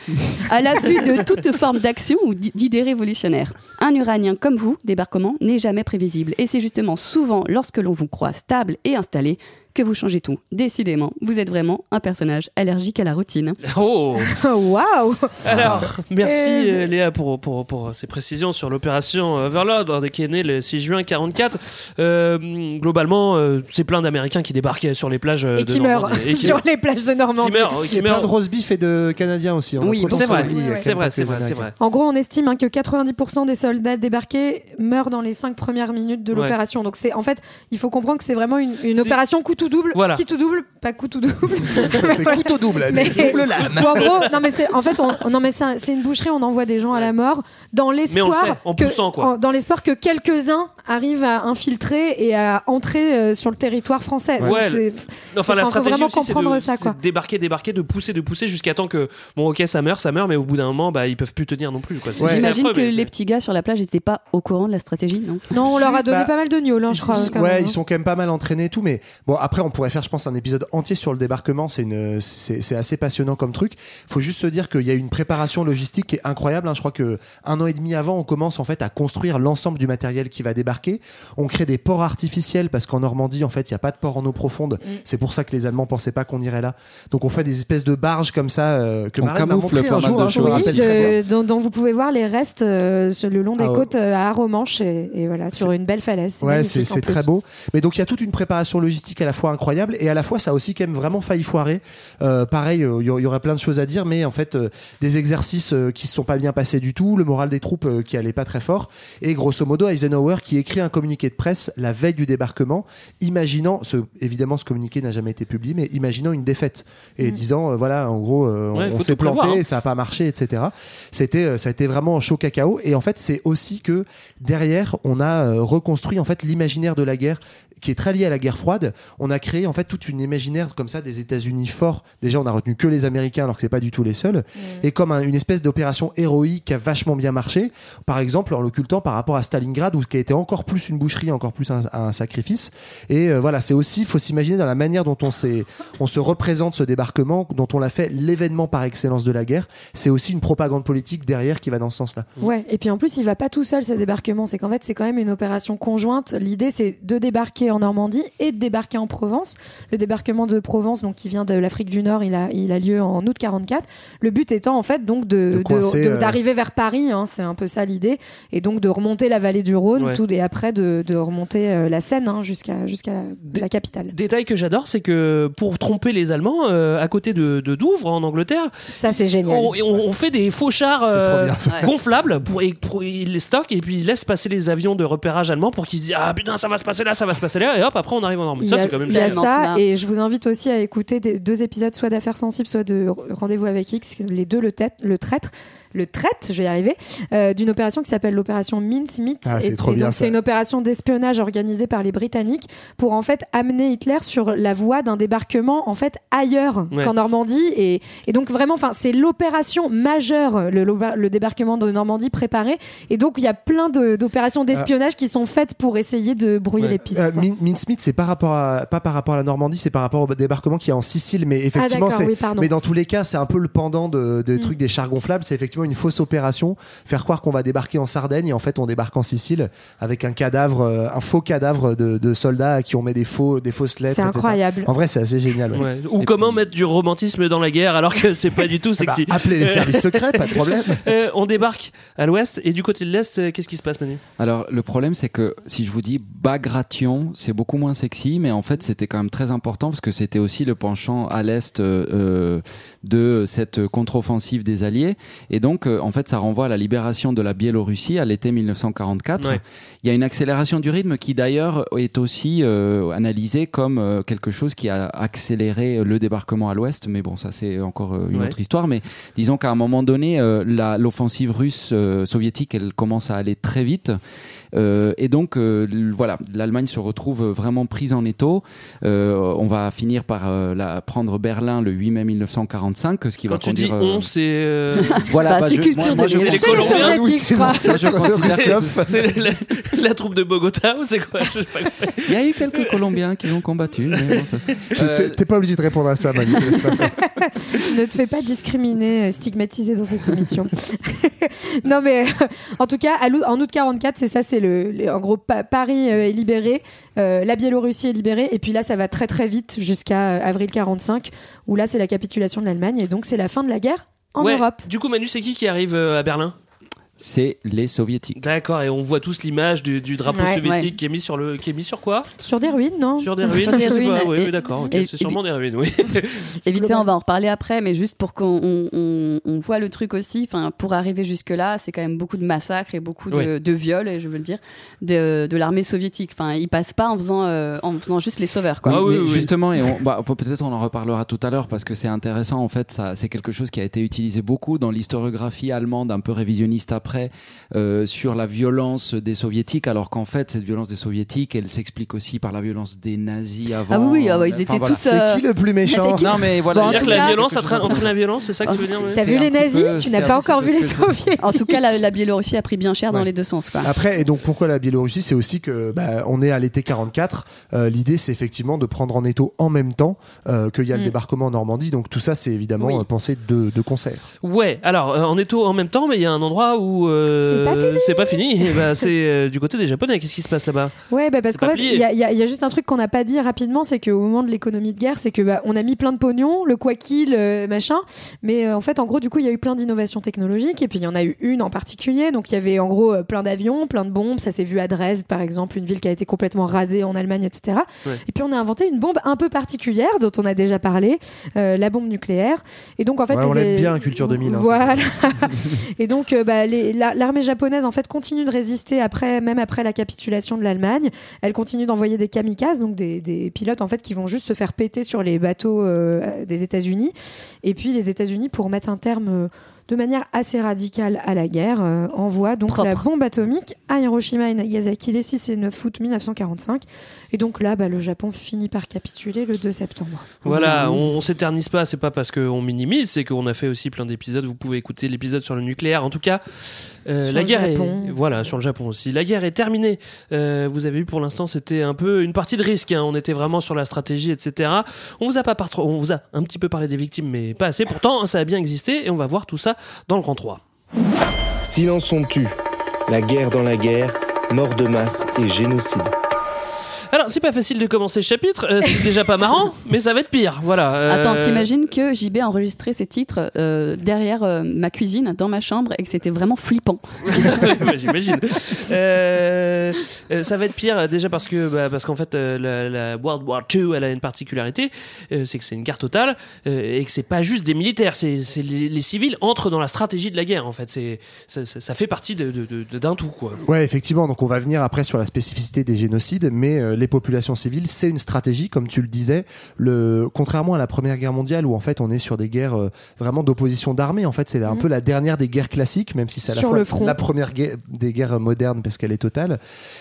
À l'affût de toute forme d'action ou d'i- d'idées révolutionnaires. Un Uranien comme vous, débarquement, n'est jamais prévisible. Et c'est justement souvent lorsque l'on vous croit stable et installé que vous changez tout. Décidément, vous êtes vraiment un personnage allergique à la routine. Oh Waouh Alors, merci Et- euh, Léa pour, pour, pour ces précisions sur l'opération euh, Overlord, hein, qui est née le 6 juin 44. Euh, globalement, euh, c'est plein d'Américains qui débarquaient sur les plages Et de qui meurent Normandie. Et qui sur meurent. les plages de Normandie. Qui meurent, Il y qui a plein meurent. de roast beef et de Canadiens aussi. hein. Oui, c'est vrai, c'est vrai, c'est vrai, c'est Américains. vrai. En gros, on estime hein, que 90% des soldats débarqués meurent dans les 5 premières minutes de Ouais. l'opération. Donc c'est en fait, il faut comprendre que c'est vraiment une, une opération couteau double, Voilà. qui tout double, pas couteau double. C'est couteau double, Mais- double lame. Ou en gros, non mais c'est en fait, on, non mais c'est un- c'est une boucherie, on envoie des gens à la mort dans Mais on le l'espoir sait, en que- poussant, quoi. en- dans l'espoir que quelques-uns arrivent à infiltrer et à entrer euh, sur le territoire français. Ouais, c'est- Enfin, c'est- la stratégie vraiment aussi, c'est comprendre de, ça, c'est quoi. de débarquer, débarquer, de pousser, de pousser jusqu'à temps que, bon, ok, ça meurt, ça meurt, mais au bout d'un moment, bah, ils peuvent plus tenir non plus. quoi. C'est- c'est J'imagine affreux, que les petits gars sur la plage n'étaient pas au courant de la stratégie, non? Non, on Si, leur a donné bah, pas mal de gnôles, hein, je crois. Ils- quand ouais, même, hein. ils sont quand même pas mal entraînés et tout, mais bon, après, on pourrait faire, je pense, un épisode entier sur le débarquement. C'est une, c'est c'est assez passionnant comme truc. Faut juste se dire qu'il y a une préparation logistique qui est incroyable. hein. Je crois que un an et demi avant, on commence en fait à construire l'ensemble du matériel qui va débarquer. On crée des ports artificiels parce qu'en Normandie, en fait, il y a pas de port en eau profonde. Mm. C'est pour ça que les Allemands pensaient pas qu'on irait là. Donc, on fait des espèces de barges comme ça euh, que On Marine m'a camoufle montré pas un jour. hein. Oui, de- dont, dont vous pouvez voir les restes euh, sur le long des Ah côtes euh, à Aromanche et, et voilà sur une belle falaise. Ouais, c'est très beau. Mais donc il y a toute une préparation logistique à la fois incroyable et à la fois ça a aussi quand même vraiment failli foirer. Euh, pareil, euh, il y, y aurait plein de choses à dire, mais en fait euh, des exercices euh, qui se sont pas bien passés du tout, le moral des troupes euh, qui allait pas très fort et grosso modo Eisenhower qui écrit un communiqué de presse la veille du débarquement, imaginant, ce, évidemment ce communiqué n'a jamais été publié, mais imaginant une défaite et disant euh, voilà en gros euh, Ouais, on- s'est prévoir, planté, hein. ça a pas marché, etc. C'était euh, ça a été vraiment un chaud cacao et en fait c'est aussi que derrière on a euh, reconstruit en fait l'imaginaire de la guerre qui est très lié à la guerre froide. On a créé en fait toute une imaginaire comme ça des États-Unis forts. Déjà on a retenu que les Américains alors que c'est pas du tout les seuls et comme un- une espèce d'opération héroïque qui a vachement bien marché. Par exemple en l'occultant par rapport à Stalingrad où qui a été encore plus une boucherie, encore plus un, un sacrifice. Et euh, voilà c'est aussi faut s'imaginer dans la manière dont on s'est on se représente ce débarquement, dont on l'a fait l'événement par excellence de la guerre. C'est aussi une propagande politique derrière qui va dans ce sens-là. Ouais, et puis en plus, il va pas tout seul ce débarquement. C'est qu'en fait, c'est quand même une opération conjointe. L'idée, c'est de débarquer en Normandie et de débarquer en Provence. Le débarquement de Provence, donc qui vient de l'Afrique du Nord, il a, il a lieu en août 44. Le but étant en fait donc de De de- coincer, de- euh, d'arriver vers Paris. hein, c'est un peu ça l'idée, et donc de remonter la vallée du Rhône, Ouais. tout et après de, de remonter euh, la Seine hein, jusqu'à jusqu'à la, la capitale. Détail que j'adore, c'est que pour tromper les Allemands, euh, à côté de, de Douvres, en Angleterre, Ça, c'est génial. on, fait des faux chars euh, gonflables pour, et pour- ils les stockent et puis ils laissent passer les avions de repérage allemands pour qu'ils disent ah putain ça va se passer là, ça va se passer là et hop après on arrive en Normandie. Ça c'est quand même il y a ça, et je vous invite aussi à écouter des, deux épisodes, soit d'affaires sensibles, soit de Rendez-vous avec X, les deux le, tête, le traître. Le traite, je vais y arriver, euh, d'une opération qui s'appelle l'opération Mincemeat. Ah, c'est et, trop et bien, donc c'est une opération d'espionnage organisée par les Britanniques pour en fait amener Hitler sur la voie d'un débarquement en fait ailleurs Ouais. qu'en Normandie et, et donc vraiment, enfin c'est l'opération majeure, le, le débarquement de Normandie préparé et donc il y a plein de- d'opérations d'espionnage qui sont faites pour essayer de brouiller Ouais. les pistes. Euh, Mincemeat, c'est pas rapport à, pas par rapport à la Normandie, c'est par rapport au débarquement qui est en Sicile, mais effectivement, d'accord, c'est, oui, mais dans tous les cas, c'est un peu le pendant de, de Mm. trucs des chars gonflables. C'est effectivement une fausse opération, faire croire qu'on va débarquer en Sardaigne, et en fait, on débarque en Sicile avec un cadavre, euh, un faux cadavre de, de soldats à qui on met des faux, des fausses lettres. C'est etc. incroyable. En vrai, c'est assez génial. ouais. Ouais. Ou comment mettre du romantisme dans la guerre alors que c'est pas du tout Bah, sexy. appelez les services secrets, pas de problème. Euh, on débarque à l'ouest et du côté de l'est, euh, qu'est-ce qui se passe Manu? Alors le problème c'est que si je vous dis Bagration, c'est beaucoup moins sexy, mais en fait c'était quand même très important parce que c'était aussi le penchant à l'est euh, de cette contre-offensive des Alliés, et donc euh, en fait ça renvoie à la libération de la Biélorussie à l'été 1944. Ouais. Il y a une accélération du rythme qui d'ailleurs est aussi euh, analysée comme euh, quelque chose qui a accéléré le débarquement à l'ouest, mais bon ça c'est encore euh, une Ouais. autre histoire. Mais disons qu'à un moment donné, l'offensive russe soviétique, elle commence à aller très vite. Euh, et donc euh, voilà, l'Allemagne se retrouve vraiment prise en étau. Euh, on va finir par euh, la, prendre Berlin le 8 mai 1945, ce qui Quand va tu dis conduire. euh, on, c'est euh, voilà, Bah, c'est je- culture moi, moi, je de les Colombiens. Moi, je considère c'est- c'est la, la troupe de Bogota ou c'est quoi? Il y a eu quelques Colombiens qui ont combattu. bon, ça- Euh, T'es- pas obligé de répondre à ça, Manu. ne te fais pas discriminer, stigmatiser dans cette émission. non, mais euh, en tout cas, en août 44, c'est ça, c'est le, en gros, Pa- Paris euh, est libéré, euh, la Biélorussie est libérée, et puis là, ça va très très vite jusqu'à euh, avril 45, où là, c'est la capitulation de l'Allemagne, et donc c'est la fin de la guerre en Ouais. Europe. Du coup, Manu, c'est qui qui arrive à Berlin? C'est les soviétiques. D'accord, et on voit tous l'image du, du drapeau Ouais. soviétique Ouais. qui est mis sur le, qui est mis sur quoi? Sur des ruines, non? Sur des ruines. Sur des oui, oui, d'accord, c'est et sûrement des ruines, oui. Et vite fait, on va en reparler après, mais juste pour qu'on on, on- on voit le truc aussi, enfin, pour arriver jusque-là, c'est quand même beaucoup de massacres et beaucoup de, Ouais. de viols, et je veux le dire, de, de l'armée soviétique. Enfin, ils passent pas en faisant, euh, en faisant juste les sauveurs, quoi. Mais Justement, et on- bah, peut- peut-être on en reparlera tout à l'heure parce que c'est intéressant. En fait, ça, c'est quelque chose qui a été utilisé beaucoup dans l'historiographie allemande, un peu révisionniste après, euh, sur la violence des soviétiques, alors qu'en fait, cette violence des soviétiques, elle s'explique aussi par la violence des nazis avant. Ah oui, oui, ah bah, ils Enfin, étaient voilà. tous, euh, C'est qui le plus méchant qui Non, mais voilà. Bon, en il y a tout quelque cas- chose violence, entraîne, la violence, c'est ça que tu veux dire T'as vu les nazis Tu n'as pas encore vu les soviétiques. En tout cas, la, la Biélorussie a pris bien cher dans les deux sens, quoi. Après, et donc pourquoi la Biélorussie C'est aussi que bah, on est à l'été 44. euh, L'idée, c'est effectivement de prendre en étau en même temps euh, qu'il y a le Mm. débarquement en Normandie. Donc tout ça, c'est évidemment Oui. pensé de, de concert. Ouais, alors en étau en même temps, mais il y a un endroit où euh, C'est pas fini. c'est fini. Bah, c'est euh, du côté des Japonais. Qu'est-ce qui se passe là-bas? Ouais, bah parce qu'en fait, il y, a- y y juste un truc qu'on n'a pas dit rapidement, c'est qu'au moment de l'économie de guerre, c'est que bah, on a mis plein de pognon, le quoi qu'il, euh, machin, mais euh, en fait, en gros, du coup, il y a eu plein d'innovations technologiques, et puis il y en a eu une en particulier. Donc, il y avait en gros plein d'avions, plein de bombes. Ça s'est vu à Dresde, par exemple, une ville qui a été complètement rasée en Allemagne, etc. Ouais. Et puis, on a inventé une bombe un peu particulière, dont on a déjà parlé, euh, la bombe nucléaire. Et donc, en fait, Ouais, on les- l'aime bien, Culture 2000, hein, voilà. et donc, euh, bah, les- la- l'armée japonaise, en fait, continue de résister après, même après la capitulation de l'Allemagne. Elle continue d'envoyer des kamikazes, donc des, des pilotes, en fait, qui vont juste se faire péter sur les bateaux euh, des États-Unis. Et puis, les États-Unis, pour mettre un terme euh, de manière assez radicale à la guerre, euh, envoient donc la bombe atomique à Hiroshima et Nagasaki les 6 et 9 août 1945. Et donc là, bah, le Japon finit par capituler le 2 septembre. Voilà, on, on s'éternise pas, c'est pas parce qu'on minimise, c'est qu'on a fait aussi plein d'épisodes. Vous pouvez écouter l'épisode sur le nucléaire. En tout cas, euh, Sur la le guerre Japon. est voilà sur le Japon aussi. La guerre est terminée. Euh, vous avez vu pour l'instant, c'était un peu une partie de risque. hein. On était vraiment sur la stratégie, etc. On vous a pas par- on vous a un petit peu parlé des victimes, mais pas assez. Pourtant, ça a bien existé et on va voir tout ça dans le grand 3. Silence on tue. La guerre dans la guerre, mort de masse et génocide. Alors, c'est pas facile de commencer ce chapitre. euh, c'est déjà pas marrant, mais ça va être pire. Voilà. euh, Attends, t'imagines que JB a enregistré ces titres euh, derrière euh, ma cuisine, dans ma chambre, et que c'était vraiment flippant. Ouais, J'imagine. Euh, euh, ça va être pire euh, déjà parce que bah, parce qu'en fait euh, la, la World War II elle a une particularité, euh, c'est que c'est une guerre totale euh, et que c'est pas juste des militaires, c'est c'est les, les civils entrent dans la stratégie de la guerre en fait. C'est ça, ça- ça fait partie de- de- de- d'un tout quoi. Ouais, effectivement. Donc on va venir après sur la spécificité des génocides, mais euh, les populations civiles, c'est une stratégie, comme tu le disais. Le contrairement à la Première Guerre mondiale, où en fait on est sur des guerres euh, vraiment d'opposition d'armée. En fait, c'est un Mhm. peu la dernière des guerres classiques, même si c'est à la Sur fois le front. la première guerre- des guerres modernes parce qu'elle est totale.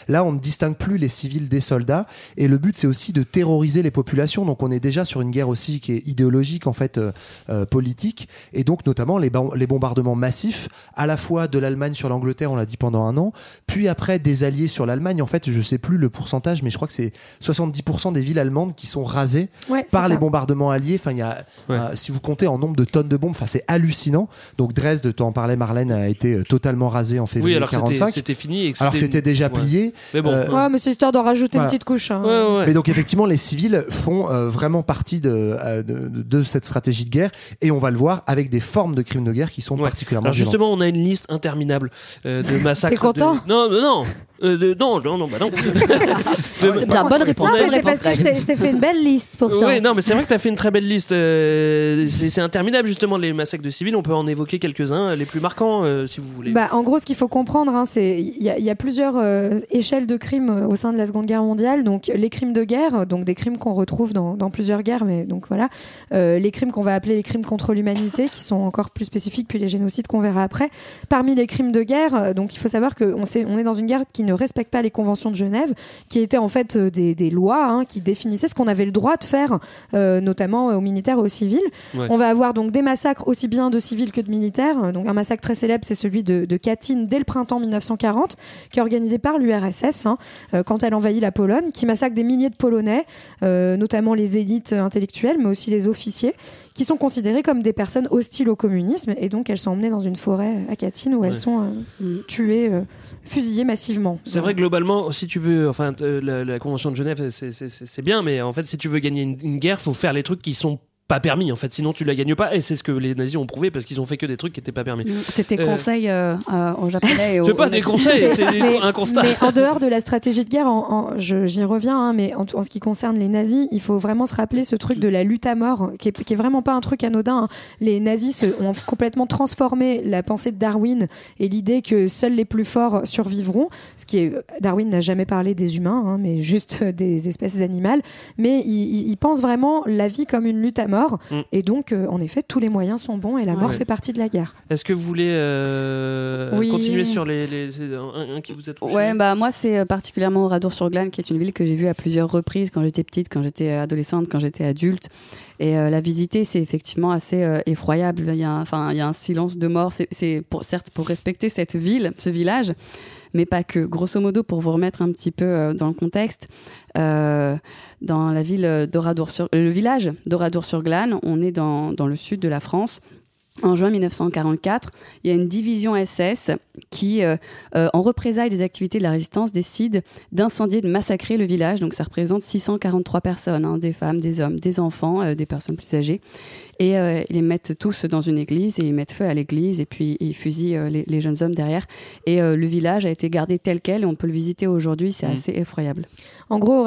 Là, on ne distingue plus les civils des soldats, et le but c'est aussi de terroriser les populations. Donc on est déjà sur une guerre aussi qui est idéologique en fait, euh, euh, politique, et donc notamment les, les bombardements massifs, à la fois de l'Allemagne sur l'Angleterre, on l'a dit pendant un an, puis après des alliés sur l'Allemagne. En fait, je sais plus le pourcentage, mais je crois que c'est 70% des villes allemandes qui sont rasées Ouais, par les ça. bombardements alliés. Enfin, il y a, Ouais. euh, si vous comptez en nombre de tonnes de bombes, enfin c'est hallucinant. Donc Dresde, tu en parlais, Marlène, a été euh, totalement rasée en février Oui alors que c'était 45. c'était fini. Et que Alors que c'était déjà ouais. plié. Mais bon. Euh, Ouais, mais c'est histoire d'en rajouter Voilà. une petite couche. hein. Ouais, ouais. Mais donc effectivement, les civils font euh, vraiment partie de, euh, de, de- de cette stratégie de guerre, et on va le voir avec des formes de crimes de guerre qui sont Ouais. particulièrement Alors violentes. justement, on a une liste interminable euh, de massacres. T'es content? De- Non, non, non. Euh, de- non, non, non, bah non. C'est bien, bonne réponse. Non, mais bonne c'est parce que je t'ai- fait une belle liste pourtant. Oui, non, mais c'est vrai que tu as fait une très belle liste. euh, c'est interminable, justement, les massacres de civils. On peut en évoquer quelques-uns, les plus marquants, euh, si vous voulez. Bah, en gros, ce qu'il faut comprendre, hein, c'est il y, a- il y a plusieurs euh, échelles de crimes euh, au sein de la Seconde Guerre mondiale. Donc, les crimes de guerre, euh, donc des crimes qu'on retrouve dans, dans plusieurs guerres, mais donc voilà, Euh, les crimes qu'on va appeler les crimes contre l'humanité, qui sont encore plus spécifiques, puis les génocides qu'on verra après. Parmi les crimes de guerre, euh, donc il faut savoir qu'on on est dans une guerre qui ne respecte pas les conventions de Genève, qui étaient en fait fait euh, des, des lois hein, qui définissaient ce qu'on avait le droit de faire, euh, notamment aux militaires et aux civils. Ouais. On va avoir donc des massacres aussi bien de civils que de militaires. Donc un massacre très célèbre, c'est celui de, de Katyn dès le printemps 1940, qui est organisé par l'URSS hein, euh, quand elle envahit la Pologne, qui massacre des milliers de Polonais, euh, notamment les élites intellectuelles, mais aussi les officiers, qui sont considérés comme des personnes hostiles au communisme, et donc elles sont emmenées dans une forêt à Katyn où elles sont euh, tuées, euh, fusillées massivement. C'est vrai que globalement, si tu veux, enfin, euh, la, la convention de Genève, c'est bien, mais en fait, si tu veux gagner une, une guerre, faut faire les trucs qui sont pas permis en fait sinon tu la gagnes pas et c'est ce que les nazis ont prouvé parce qu'ils ont fait que des trucs qui étaient pas permis C'était Euh, conseil euh, à- aux Japonais. C'est pas des conseils, c'est un constat. mais en dehors de la stratégie de guerre, j'y reviens, hein, mais en, en ce qui concerne les nazis, il faut vraiment se rappeler ce truc de la lutte à mort, qui est, qui est vraiment pas un truc anodin. hein. Les nazis se- ont complètement transformé la pensée de Darwin et l'idée que seuls les plus forts survivront. Ce qui est, Darwin n'a jamais parlé des humains, hein, mais juste euh, des espèces animales. Mais il, il- il pense vraiment la vie comme une lutte à mort, Mm. et donc, euh, en effet, tous les moyens sont bons et la mort Ouais. fait partie de la guerre. est-ce que vous voulez euh, Oui. continuer sur les, les- un, un qui vous a touché? Ouais, bah moi c'est euh, particulièrement Oradour-sur-Glane, qui est une ville que j'ai vue à plusieurs reprises quand j'étais petite, quand j'étais adolescente, quand j'étais adulte. Et euh, la visiter, c'est effectivement assez euh, effroyable. Il y, a, un- enfin, il y a un silence de mort. C'est- C'est pour, certes pour respecter cette ville, ce village, mais pas que. Grosso modo, pour vous remettre un petit peu euh, dans le contexte, euh, dans la ville d'Oradour-sur, le village d'Oradour-sur-Glane, on est dans, dans le sud de la France. En juin 1944, il y a une division SS qui, euh, en représailles des activités de la résistance, décide d'incendier, de massacrer le village. Donc ça représente 643 personnes, hein, des femmes, des hommes, des enfants, des personnes plus âgées. Et euh, ils les mettent tous dans une église et ils mettent feu à l'église et puis ils fusillent euh, les, les jeunes hommes derrière. Et euh, le village a été gardé tel quel et on peut le visiter aujourd'hui. C'est assez effroyable. En gros,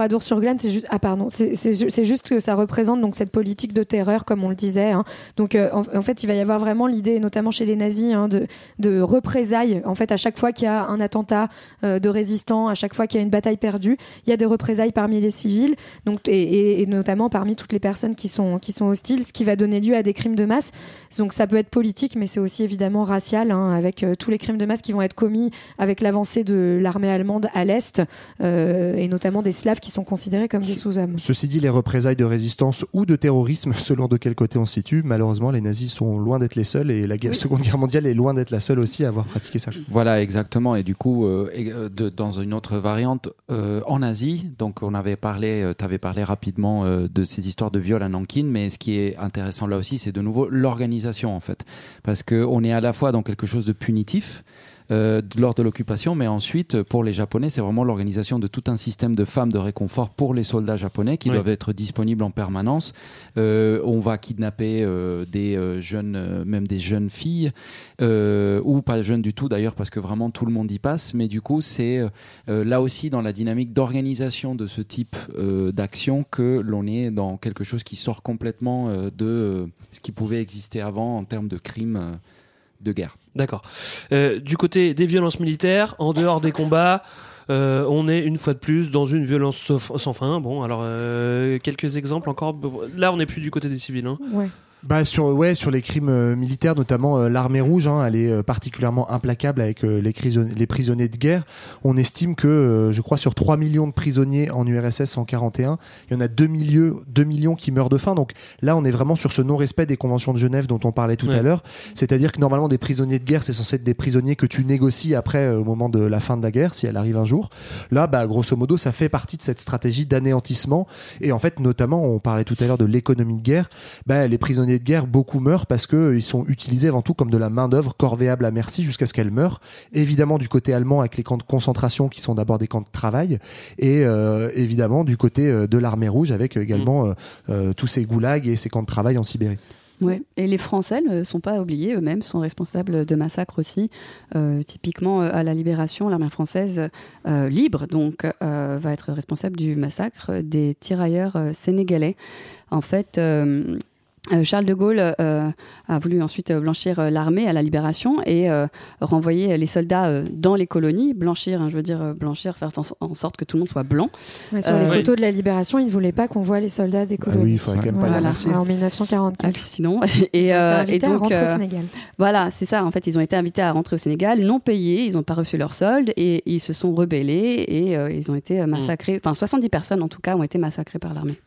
c'est juste, ah pardon, c'est- c'est ju- c'est juste que ça représente donc cette politique de terreur, comme on le disait. hein. Donc, euh, en, en fait, il va y avoir vraiment l'idée, notamment chez les nazis, hein, de, de représailles. En fait, à chaque fois qu'il y a un attentat euh, de résistants, à chaque fois qu'il y a une bataille perdue, il y a des représailles parmi les civils, donc et, et- et notamment parmi toutes les personnes qui sont qui sont hostiles, ce qui va donner lieu à des crimes de masse. Donc, ça peut être politique, mais c'est aussi évidemment racial, hein, avec euh, tous les crimes de masse qui vont être commis avec l'avancée de l'armée allemande à l'est, euh, et notamment des Slaves qui sont considérés comme des sous-hommes. Ceci dit, les représailles de résistance ou de terrorisme, selon de quel côté on se situe, malheureusement, les nazis sont loin d'être les seuls et la guerre- Seconde Guerre mondiale est loin d'être la seule aussi à avoir pratiqué ça. Voilà, exactement. Et du coup, euh, et, euh, de- dans une autre variante, euh, en Asie, donc on avait parlé, tu avais parlé rapidement euh, de ces histoires de viol à Nankin, mais ce qui est intéressant là aussi, c'est de nouveau l'organisation en fait, parce que on est à la fois dans quelque chose de punitif. Euh, lors de l'occupation, mais ensuite pour les Japonais, c'est vraiment l'organisation de tout un système de femmes de réconfort pour les soldats japonais qui doivent être disponibles en permanence. Euh, on va kidnapper euh, des euh, jeunes, euh, même des jeunes filles, euh, ou pas jeunes du tout d'ailleurs, parce que vraiment tout le monde y passe. Mais du coup, c'est euh, là aussi dans la dynamique d'organisation de ce type euh, d'action que l'on est dans quelque chose qui sort complètement euh, de euh, ce qui pouvait exister avant en termes de crimes euh, de guerre. D'accord. Euh, du côté des violences militaires, en dehors des combats, euh, on est une fois de plus dans une violence sans, fin. Bon, alors euh, quelques exemples encore. Là, on n'est plus du côté des civils. Hein. Ouais. Bah sur ouais sur les crimes euh, militaires notamment euh, l'armée rouge hein, elle est euh, particulièrement implacable avec les, les prisonniers de guerre. On estime que je crois sur 3 millions de prisonniers en URSS en 41 il y en a 2 millions 2 millions qui meurent de faim. Donc là on est vraiment sur ce non respect des conventions de Genève dont on parlait tout Ouais. à l'heure. C'est-à-dire que normalement des prisonniers de guerre c'est censé être des prisonniers que tu négocies après au moment de la fin de la guerre si elle arrive un jour. Là bah grosso modo ça fait partie de cette stratégie d'anéantissement. Et en fait notamment on parlait tout à l'heure de l'économie de guerre. Bah, les prisonniers de guerre, beaucoup meurent parce que euh, ils sont utilisés avant tout comme de la main d'œuvre corvéable à merci jusqu'à ce qu'elles meurent. Évidemment du côté allemand avec les camps de concentration qui sont d'abord des camps de travail, et euh, évidemment du côté euh, de l'armée rouge avec également euh, euh, tous ces goulags et ces camps de travail en Sibérie. Ouais. Et les Français ne sont pas oubliés, eux-mêmes sont responsables de massacres aussi. Euh, typiquement, à la Libération, l'armée française euh, libre donc euh, va être responsable du massacre des tirailleurs sénégalais. En fait, euh, Charles de Gaulle euh, a voulu ensuite euh, blanchir euh, l'armée à la libération et euh, renvoyer les soldats euh, dans les colonies. Blanchir, hein, je veux dire euh, blanchir, faire en, en sorte que tout le monde soit blanc. Ouais, sur les Euh, photos de la libération, ils ne voulaient pas qu'on voie les soldats des colonies. oui, il faudrait quand même pas les Voilà, remercier. en 1944. Sinon, Ils ont et, été euh, invités et à rentrer au euh, Sénégal. Voilà, c'est ça. En fait, ils ont été invités à rentrer au Sénégal, non payés, ils n'ont pas reçu leur solde et ils se sont rebellés et euh, ils ont été euh, massacrés. Enfin, 70 personnes en tout cas ont été massacrées par l'armée.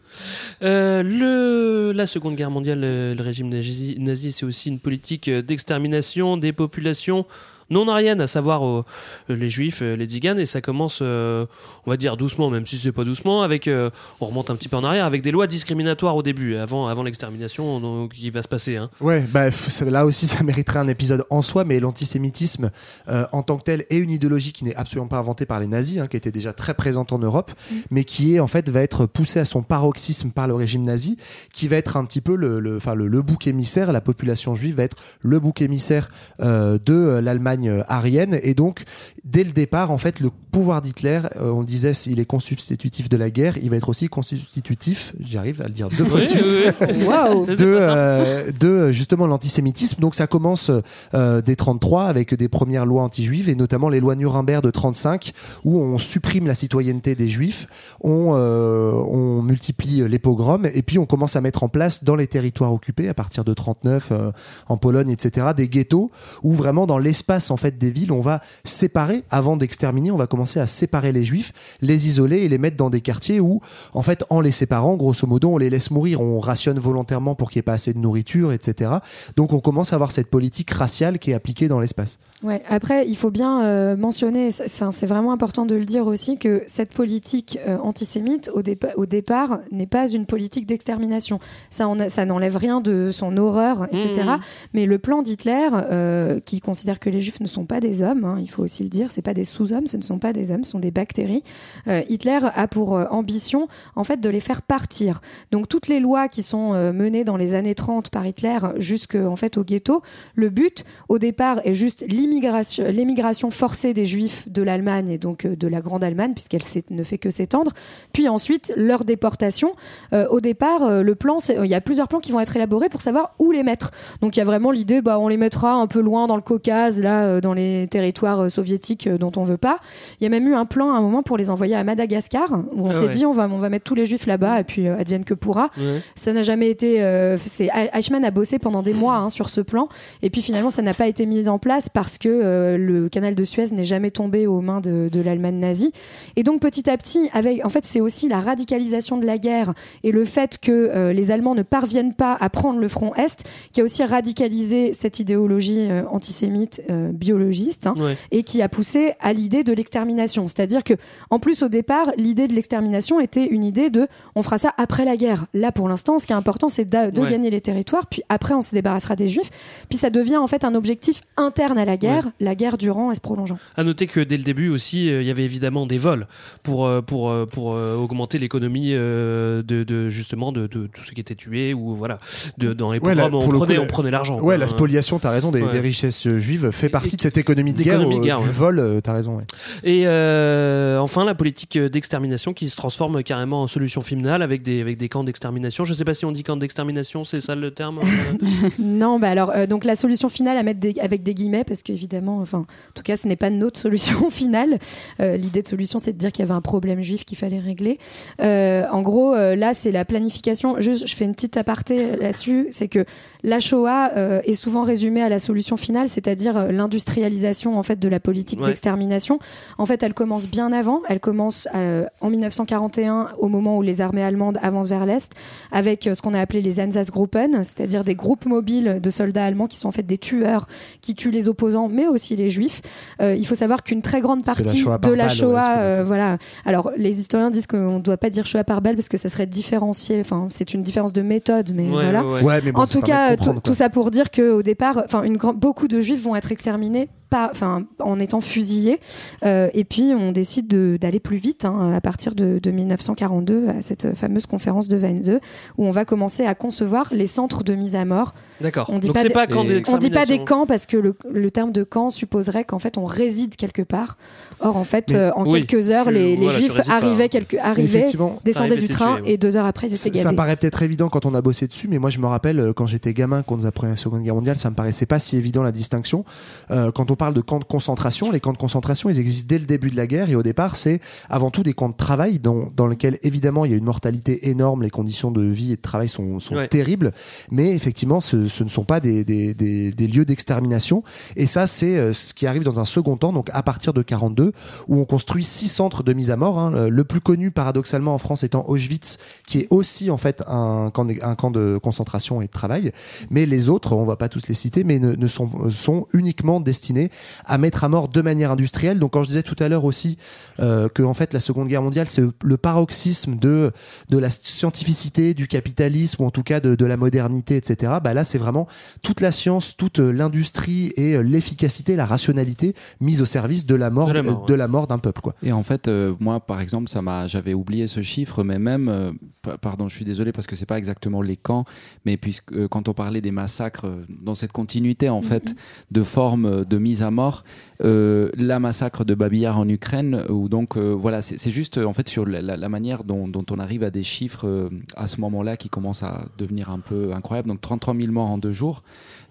Euh, la Seconde Guerre mondiale, euh, le régime nazi, nazi, c'est aussi une politique euh, d'extermination des populations non aryennes, à savoir euh, les juifs, euh, les tziganes, et ça commence, euh, on va dire doucement, même si c'est pas doucement, avec, euh, on remonte un petit peu en arrière, avec des lois discriminatoires au début, avant, avant l'extermination donc, qui va se passer. Hein. Ouais, bah, là aussi, ça mériterait un épisode en soi, mais l'antisémitisme euh, en tant que tel est une idéologie qui n'est absolument pas inventée par les nazis, hein, qui était déjà très présente en Europe, mais qui est en fait va être poussée à son paroxysme par le régime nazi, qui va être un petit peu le, le, enfin, le, le bouc émissaire. La population juive va être le bouc émissaire euh, de l'Allemagne euh, aryenne, et donc dès le départ, en fait, le pouvoir d'Hitler, euh, on disait, il est constitutif de la guerre, il va être aussi constitutif, j'arrive à le dire deux fois Oui, de suite, de, euh, de justement l'antisémitisme. Donc ça commence euh, dès 33 avec des premières lois anti-juives et notamment les lois Nuremberg de 35 où on supprime la citoyenneté des juifs, on, euh, on multiplie les pogroms et puis on commence à mettre en place dans les territoires occupés à partir de 39 euh, en Pologne etc des ghettos où vraiment dans l'espace en fait des villes on va séparer avant d'exterminer on va commencer à séparer les juifs les isoler et les mettre dans des quartiers où en fait en les séparant grosso modo on les laisse mourir on rationne volontairement pour qu'il n'y ait pas assez de nourriture etc donc on commence à avoir cette politique raciale qui est appliquée dans l'espace Ouais. Après, il faut bien euh, mentionner, c'est- vraiment important de le dire aussi, que cette politique euh, antisémite, au, dépa- au départ, n'est pas une politique d'extermination. Ça, a- ça n'enlève rien de son horreur, etc. Mhm. Mais le plan d'Hitler, euh, qui considère que les juifs ne sont pas des hommes, hein, il faut aussi le dire, c'est pas des sous-hommes, ce ne sont pas des hommes, ce sont des bactéries. Euh, Hitler a pour euh, ambition, en fait, de les faire partir. Donc toutes les lois qui sont euh, menées dans les années 30 par Hitler jusqu'en en fait au ghetto, le but au départ est juste l'immigration, l'émigration forcée des juifs de l'Allemagne et donc de la Grande Allemagne puisqu'elle ne fait que s'étendre. Puis ensuite leur déportation. Au départ, le plan, il y a plusieurs plans qui vont être élaborés pour savoir où les mettre. Donc il y a vraiment l'idée, bah on les mettra un peu loin dans le Caucase, là euh, dans les territoires euh, soviétiques euh, dont on veut pas. Il y a même eu un plan à un moment pour les envoyer à Madagascar où on Ah s'est ouais. dit on va on va mettre tous les juifs là-bas et puis advienne que pourra. Ouais. Ça n'a jamais été. euh, c'est Eichmann a bossé pendant des mois hein, sur ce plan, et puis finalement ça n'a pas été mis en place parce que euh, le canal de Suez n'est jamais tombé aux mains de, de l'Allemagne nazie. Et donc petit à petit, avec, en fait, c'est aussi la radicalisation de la guerre et le fait que euh, les Allemands ne parviennent pas à prendre le front est, qui a aussi radicalisé cette idéologie antisémite euh, biologiste hein, Ouais. et qui a poussé à l'idée de l'extermination. C'est-à-dire que, en plus, au départ, l'idée de l'extermination était une idée de on fera ça après la guerre. Là, pour l'instant, ce qui est important, c'est de Ouais. gagner les territoires, puis après, on se débarrassera des juifs. Puis ça devient en fait un objectif interne à la guerre, Ouais. la guerre durant et se prolongeant. À noter que dès le début aussi, euh, il y avait évidemment des vols pour, euh, pour, euh, pour euh, augmenter l'économie euh, de, de, justement de, de tout ce qui était tué ou voilà. De, dans les Ouais, là, programmes, pour on, le coup, prenait, la- on prenait l'argent. Ouais, quoi. la spoliation, t'as raison, des, Ouais. des richesses euh, juives fait partie de cette économie de guerre, de euh, guerre, du ouais. vol, euh, t'as raison. Ouais. Et euh, enfin, la politique d'extermination qui se transforme carrément en solution finale avec des, avec des camps d'extermination. Je sais pas si on dit camp d'extermination, c'est ça le terme euh non, bah alors, euh, donc la solution finale à mettre des- avec des guillemets, parce qu'évidemment, enfin, en tout cas, ce n'est pas notre solution finale. Euh, L'idée de solution, c'est de dire qu'il y avait un problème juif qu'il fallait régler. Euh, en gros, euh, là, c'est la planification. Juste, je fais une petite aparté là-dessus, c'est que la Shoah euh, est souvent résumée à la solution finale, c'est-à-dire euh, l'industrialisation en fait de la politique Ouais. d'extermination. En fait, elle commence bien avant. Elle commence euh, en 1941, au moment où les armées allemandes avancent vers l'est, avec euh, ce qu'on a appelé les Einsatzgruppen, c'est-à-dire des groupes mobiles de soldats allemands qui sont en fait des tueurs qui tuent les opposants, mais aussi les juifs. Euh, il faut savoir qu'une très grande la partie Shoah de la Shoah, euh, voilà. Alors, les historiens disent qu'on ne doit pas dire Shoah par balle parce que ça serait différencié. Enfin, c'est une différence de méthode, mais voilà. Ouais, mais bon, en tout cas, tout ça pour dire qu'au départ, enfin, une grand- beaucoup de juifs vont être exterminés terminé pas, enfin, en étant fusillés. Euh, et puis, on décide de- d'aller plus vite hein, à partir de, de 1942 à cette fameuse conférence de Wannsee où on va commencer à concevoir les centres de mise à mort. D'accord. On dit Donc pas des- pas camp on dit pas des camps parce que le, le terme de camp supposerait qu'en fait on réside quelque part. Or en fait Mais- euh, en Oui, quelques heures tu- les, les voilà, tu juifs arrivaient hein. quelque, arrivaient descendaient du train tué, ouais. et deux heures après ils étaient Ça, gazés. ça paraît peut-être évident quand on a bossé dessus, mais moi je me rappelle euh, quand j'étais gamin, quand nous apprenait la Seconde Guerre mondiale, ça me paraissait pas si évident la distinction. Euh, quand on parle de camps de concentration, les camps de concentration, ils existent dès le début de la guerre et au départ c'est avant tout des camps de travail dans, dans lesquels évidemment il y a une mortalité énorme, les conditions de vie et de travail sont, sont Ouais. terribles, mais effectivement ce, ce ne sont pas des, des, des, des lieux d'extermination et ça c'est euh, ce qui arrive dans un second temps, donc à partir de 42 où on construit six centres de mise à mort. hein. Le- Le plus connu paradoxalement en France étant Auschwitz, qui est aussi en fait un camp de, un camp de concentration et de travail. Mais les autres, on va pas tous les citer, mais ne, ne sont, sont uniquement destinés à mettre à mort de manière industrielle. Donc quand je disais tout à l'heure aussi euh, que en fait la Seconde Guerre mondiale c'est le paroxysme de de la scientificité, du capitalisme ou en tout cas de, de la modernité, etc. Bah là c'est vraiment toute la science, toute euh, l'industrie et euh, l'efficacité, la rationalité mise au service de la mort De la mort, d'un peuple quoi. Et en fait, euh, moi, par exemple, ça m'a, j'avais oublié ce chiffre, mais même, euh, pa- pardon, je suis désolé parce que c'est pas exactement les camps, mais puisque euh, quand on parlait des massacres dans cette continuité en fait de formes euh, de mise à mort, euh, la massacre de Babillard en Ukraine, où donc euh, voilà, c'est juste euh, en fait sur la, manière dont, dont on arrive à des chiffres euh, à ce moment-là qui commencent à devenir un peu incroyables. Donc 33 000 morts en deux jours.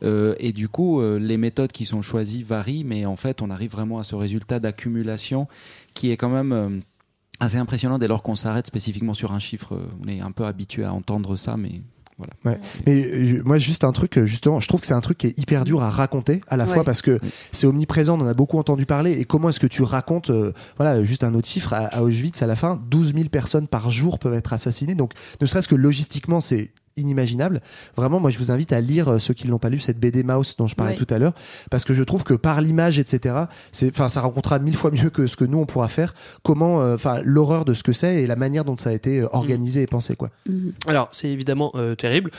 Euh, et du coup, euh, les méthodes qui sont choisies varient, mais en fait, on arrive vraiment à ce résultat d'accumulation qui est quand même euh, assez impressionnant dès lors qu'on s'arrête spécifiquement sur un chiffre. Euh, On est un peu habitué à entendre ça, mais voilà. Ouais. Mais euh, moi, juste un truc, euh, justement, je trouve que c'est un truc qui est hyper dur à raconter à la Ouais. fois parce que c'est omniprésent, on en a beaucoup entendu parler. Et comment est-ce que tu racontes, euh, voilà, juste un autre chiffre, à, à Auschwitz, à la fin, 12 000 personnes par jour peuvent être assassinées. Donc, ne serait-ce que logistiquement, c'est inimaginable. Vraiment, moi, je vous invite à lire, euh, ceux qui ne l'ont pas lu, cette BD Mouse dont je parlais Oui. tout à l'heure, parce que je trouve que par l'image, etc., c'est, enfin, ça racontera mille fois mieux que ce que nous, on pourra faire, comment, euh, enfin, l'horreur de ce que c'est et la manière dont ça a été euh, organisé et pensé, quoi. Alors, c'est évidemment euh, terrible.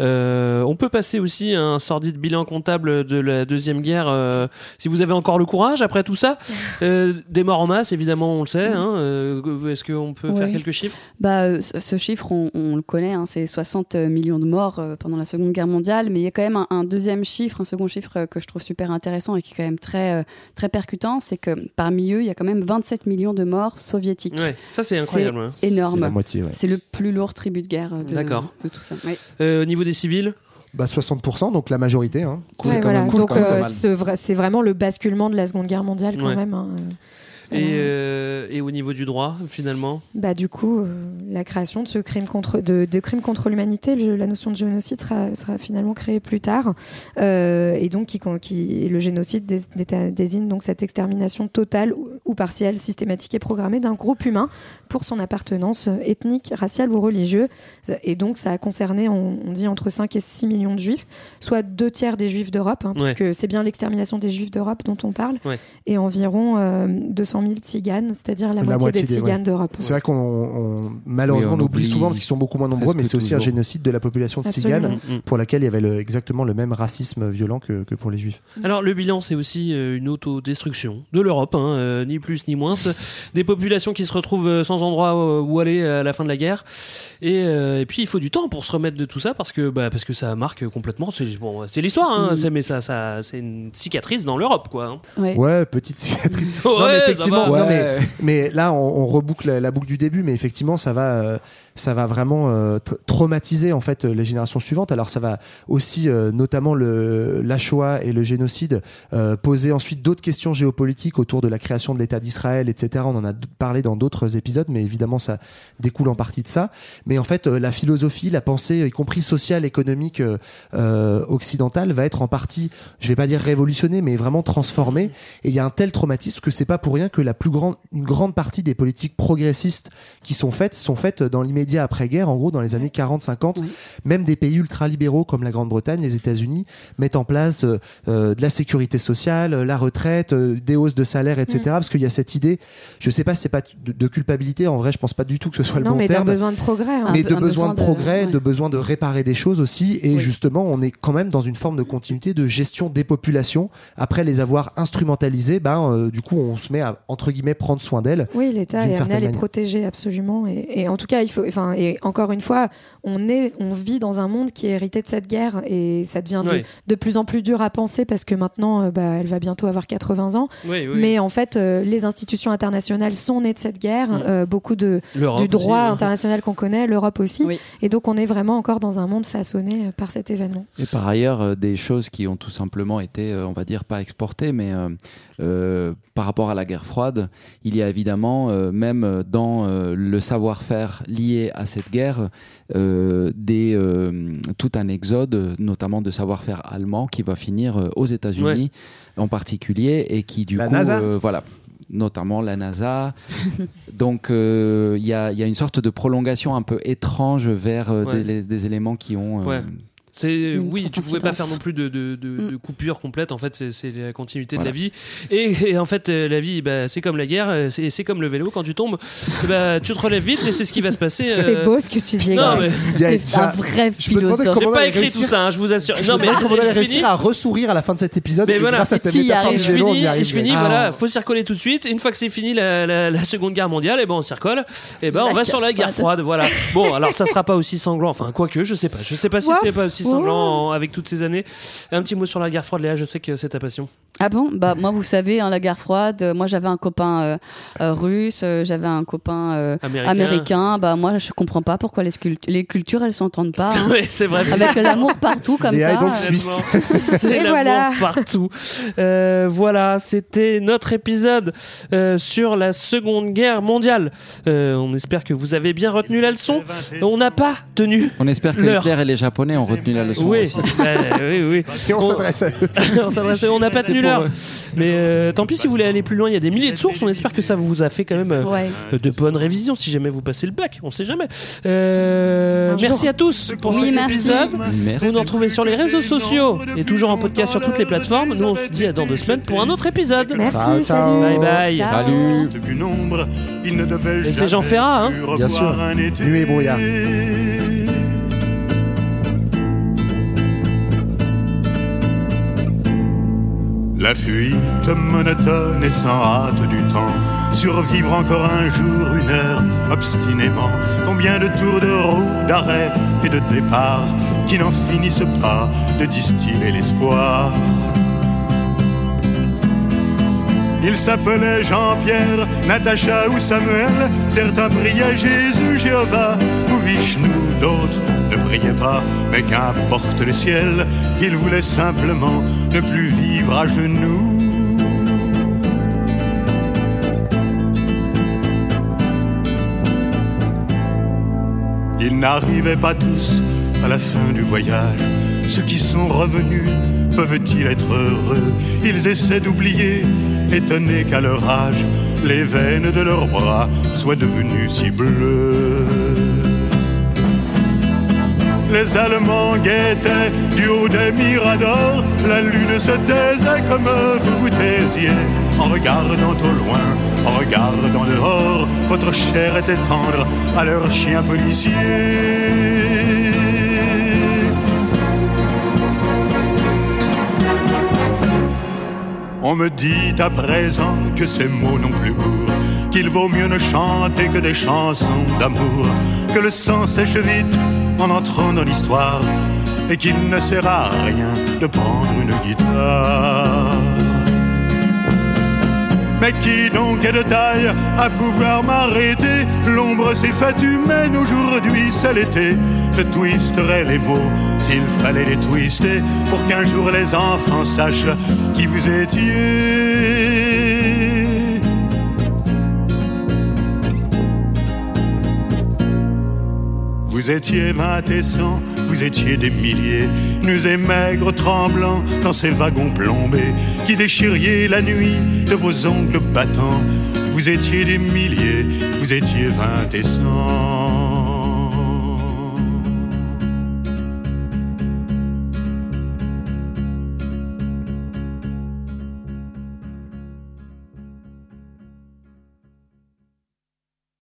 Euh, on peut passer aussi à un sordide bilan comptable de la Deuxième Guerre, euh, si vous avez encore le courage après tout ça. Euh, des morts en masse, évidemment, on le sait. hein. Euh, Est-ce qu'on peut faire quelques chiffres? Bah, euh, ce ce chiffre, on, on le connaît, hein, c'est 60 millions de morts euh, pendant la Seconde Guerre mondiale, mais il y a quand même un, un deuxième chiffre, un second chiffre euh, que je trouve super intéressant et qui est quand même très, euh, très percutant, c'est que parmi eux, il y a quand même 27 millions de morts soviétiques. Ouais, ça, c'est incroyable, hein. C'est énorme. C'est la moitié, ouais. C'est le plus lourd tribut de guerre euh, de, D'accord. de tout ça. Euh, Au niveau des civils? Bah 60%, donc la majorité. Hein. Ouais, voilà. Euh, c'est vraiment le basculement de la Seconde Guerre mondiale quand Ouais. même. hein. Et, euh, et au niveau du droit, finalement Bah, du coup, euh, la création de ce crime contre, de, de crime contre l'humanité, la notion de génocide sera, sera finalement créée plus tard. Euh, et donc, qui, qui, le génocide dés- dé- désigne donc cette extermination totale ou, ou partielle, systématique et programmée d'un groupe humain pour son appartenance ethnique, raciale ou religieuse. Et donc, ça a concerné, on, on dit, entre 5 et 6 millions de juifs, soit deux tiers des juifs d'Europe, hein, Ouais. puisque c'est bien l'extermination des juifs d'Europe dont on parle, Ouais. et environ euh, 200 000 tziganes, c'est-à-dire la, moitié, des tziganes ouais. d'Europe. C'est vrai qu'on on- malheureusement Oui, on oublie oublie souvent parce qu'ils sont beaucoup moins nombreux, mais c'est aussi un génocide de la population. Tziganes Mm, mm. pour laquelle il y avait le- exactement le même racisme violent que, que pour les juifs. Alors le bilan, c'est aussi euh, une autodestruction de l'Europe, hein, euh, ni plus ni moins. Des populations qui se retrouvent euh, sans endroit où aller à la fin de la guerre. Et, euh, et puis il faut du temps pour se remettre de tout ça parce que bah, parce que ça marque complètement. C'est bon, c'est l'histoire, hein, Mm. c'est- mais ça, ça c'est une cicatrice dans l'Europe, quoi. hein. Ouais. Ouais, petite cicatrice. Ouais, effectivement, va. non, mais, là, on, on reboucle la, la boucle du début, mais effectivement, ça va, euh, ça va vraiment euh, tra- traumatiser en fait les générations suivantes. Alors, ça va aussi, euh, notamment le la Shoah et le génocide, euh, poser ensuite d'autres questions géopolitiques autour de la création de l'État d'Israël, etc. On en a parlé dans d'autres épisodes, mais évidemment, ça découle en partie de ça. Mais en fait, euh, la philosophie, la pensée, y compris sociale, économique euh, euh, occidentale, va être en partie, je vais pas dire révolutionnée, mais vraiment transformée. Et il y a un tel traumatisme que c'est pas pour rien que la plus grande, une grande partie des politiques progressistes qui sont faites sont faites dans l'immédiat après-guerre, en gros dans les années 40-50. Même des pays ultra-libéraux comme la Grande-Bretagne, les États-Unis mettent en place euh, euh, de la sécurité sociale, euh, la retraite, euh, des hausses de salaire, etc. Mm. Parce qu'il y a cette idée, je sais pas si c'est pas de, de culpabilité, en vrai je pense pas du tout que ce soit le bon mais terme besoin de progrès. hein. mais de besoin de progrès, ouais. de besoin de réparer des choses aussi. Et justement, on est quand même dans une forme de continuité de gestion des populations. Après les avoir instrumentalisées, ben, euh, du coup, on se met à, entre guillemets, prendre soin d'elles. Oui, l'État est amené à les protéger absolument. Et, et en tout cas, il faut. Enfin, et encore une fois, on est, on vit dans un monde qui est hérité de cette guerre et ça devient de, Oui. de plus en plus dur à penser parce que maintenant, euh, bah, elle va bientôt avoir 80 ans. Oui, oui. Mais en fait, euh, les institutions internationales sont nées de cette guerre. Mm. euh, beaucoup de du droit aussi, international qu'on connaît, l'Europe aussi. Et donc, on est vraiment encore dans un monde façonné euh, par cet événement. Et par ailleurs, euh, des choses qui ont tout simplement été, euh, on va dire, pas exportées, mais euh, euh, par rapport à la guerre froide, il y a évidemment, euh, même dans euh, le savoir-faire lié à cette guerre, euh, des, euh, tout un exode, notamment de savoir-faire allemand, qui va finir euh, aux États-Unis en particulier, et qui du La coup, NASA. euh, voilà notamment la NASA. Donc euh, il y, a, il y a une sorte de prolongation un peu étrange vers euh, Ouais. des, des éléments qui ont... euh, Ouais. C'est Une oui, tu pouvais pas faire non plus de, de, de, de coupure complète. En fait, c'est- c'est la continuité Voilà. de la vie. Et, et en fait, euh, la vie, bah, c'est comme la guerre, euh, c'est c'est comme le vélo. Quand tu tombes, eh bah, tu te relèves vite et c'est ce qui va se passer. C'est euh, beau ce que tu dis. Non, mais Il y a déjà- un vrai philosophe. j'ai pas écrit réussir- tout ça, hein, je vous assure. Je Non, mais comment on allait réussir à ressourire à la fin de cet épisode. Mais et voilà. grâce à ta Si, métaphore arrive. du je vélo, on finis, y arrive. je finis, mais- voilà, faut s'y recoller tout de suite. Une fois que c'est fini la, la, la Seconde Guerre mondiale, et ben on s'y recolle. Et ben on va sur la guerre froide, voilà. Bon, alors ça sera pas aussi sanglant, enfin quoique, je sais pas, je sais pas si c'est pas aussi sanglant en- avec toutes ces années. Un petit mot sur la guerre froide, Léa, je sais que c'est ta passion. Ah bon? Bah moi vous savez hein, la guerre froide. euh, moi j'avais un copain euh, euh, russe, euh, j'avais un copain euh, Américain. américain. Bah moi je comprends pas pourquoi les, les cultures elles s'entendent pas. hein. Oui, c'est vrai. Avec l'amour partout comme Léa ça. est donc suisse. C'est Et l'amour voilà. partout. Euh, voilà, c'était notre épisode euh, sur la Seconde Guerre mondiale. Euh, on espère que vous avez bien retenu la leçon. On n'a pas tenu. On espère que L'heure. Hitler et les Japonais ont retenu la leçon. Oui, euh, oui, oui. Et on Bon. s'adresse à eux. on s'adresse- on n'a pas tenu l'heure. Mais euh, tant pis si vous voulez aller plus loin, il y a des milliers de sources. On espère que ça vous a fait quand même euh, Ouais. de bonnes révisions si jamais vous passez le bac. On sait jamais. Euh, merci à tous pour Oui, cet merci. épisode. Merci. Vous nous retrouvez sur les réseaux sociaux et toujours en podcast sur toutes les plateformes. Nous on se dit à dans deux semaines pour un autre épisode. Merci, ciao. salut. Bye bye. Ciao. Salut. ne Et c'est Jean Ferrat, hein Bien sûr. Nuit et brouillard. La fuite monotone et sans hâte du temps, survivre encore un jour, une heure, obstinément. Combien de tours de roue, d'arrêt et de départ qui n'en finissent pas de distiller l'espoir. Ils s'appelaient Jean-Pierre, Natacha ou Samuel. Certains priaient Jésus, Jéhovah ou Vishnu. D'autres ne priaient pas, mais qu'importe le ciel. Ils voulaient simplement ne plus vivre à genoux. Ils n'arrivaient pas tous à la fin du voyage. Ceux qui sont revenus peuvent-ils être heureux? Ils essaient d'oublier, étonnés qu'à leur âge, les veines de leurs bras soient devenues si bleues. Les Allemands guettaient du haut des miradors, la lune se taisait comme vous vous taisiez, en regardant au loin, en regardant dehors, votre chair était tendre à leurs chiens policiers. On me dit à présent que ces mots n'ont plus goût, qu'il vaut mieux ne chanter que des chansons d'amour, que le sang sèche vite en entrant dans l'histoire, et qu'il ne sert à rien de prendre une guitare. Mais qui donc est de taille à pouvoir m'arrêter? L'ombre s'est faite humaine aujourd'hui, c'est l'été. Je twisterai les mots s'il fallait les twister pour qu'un jour les enfants sachent qui vous étiez. Vous étiez vingt et cent, vous étiez des milliers, nus et maigres, tremblants dans ces wagons plombés, qui déchiriez la nuit de vos ongles battants. Vous étiez des milliers, vous étiez vingt et cent.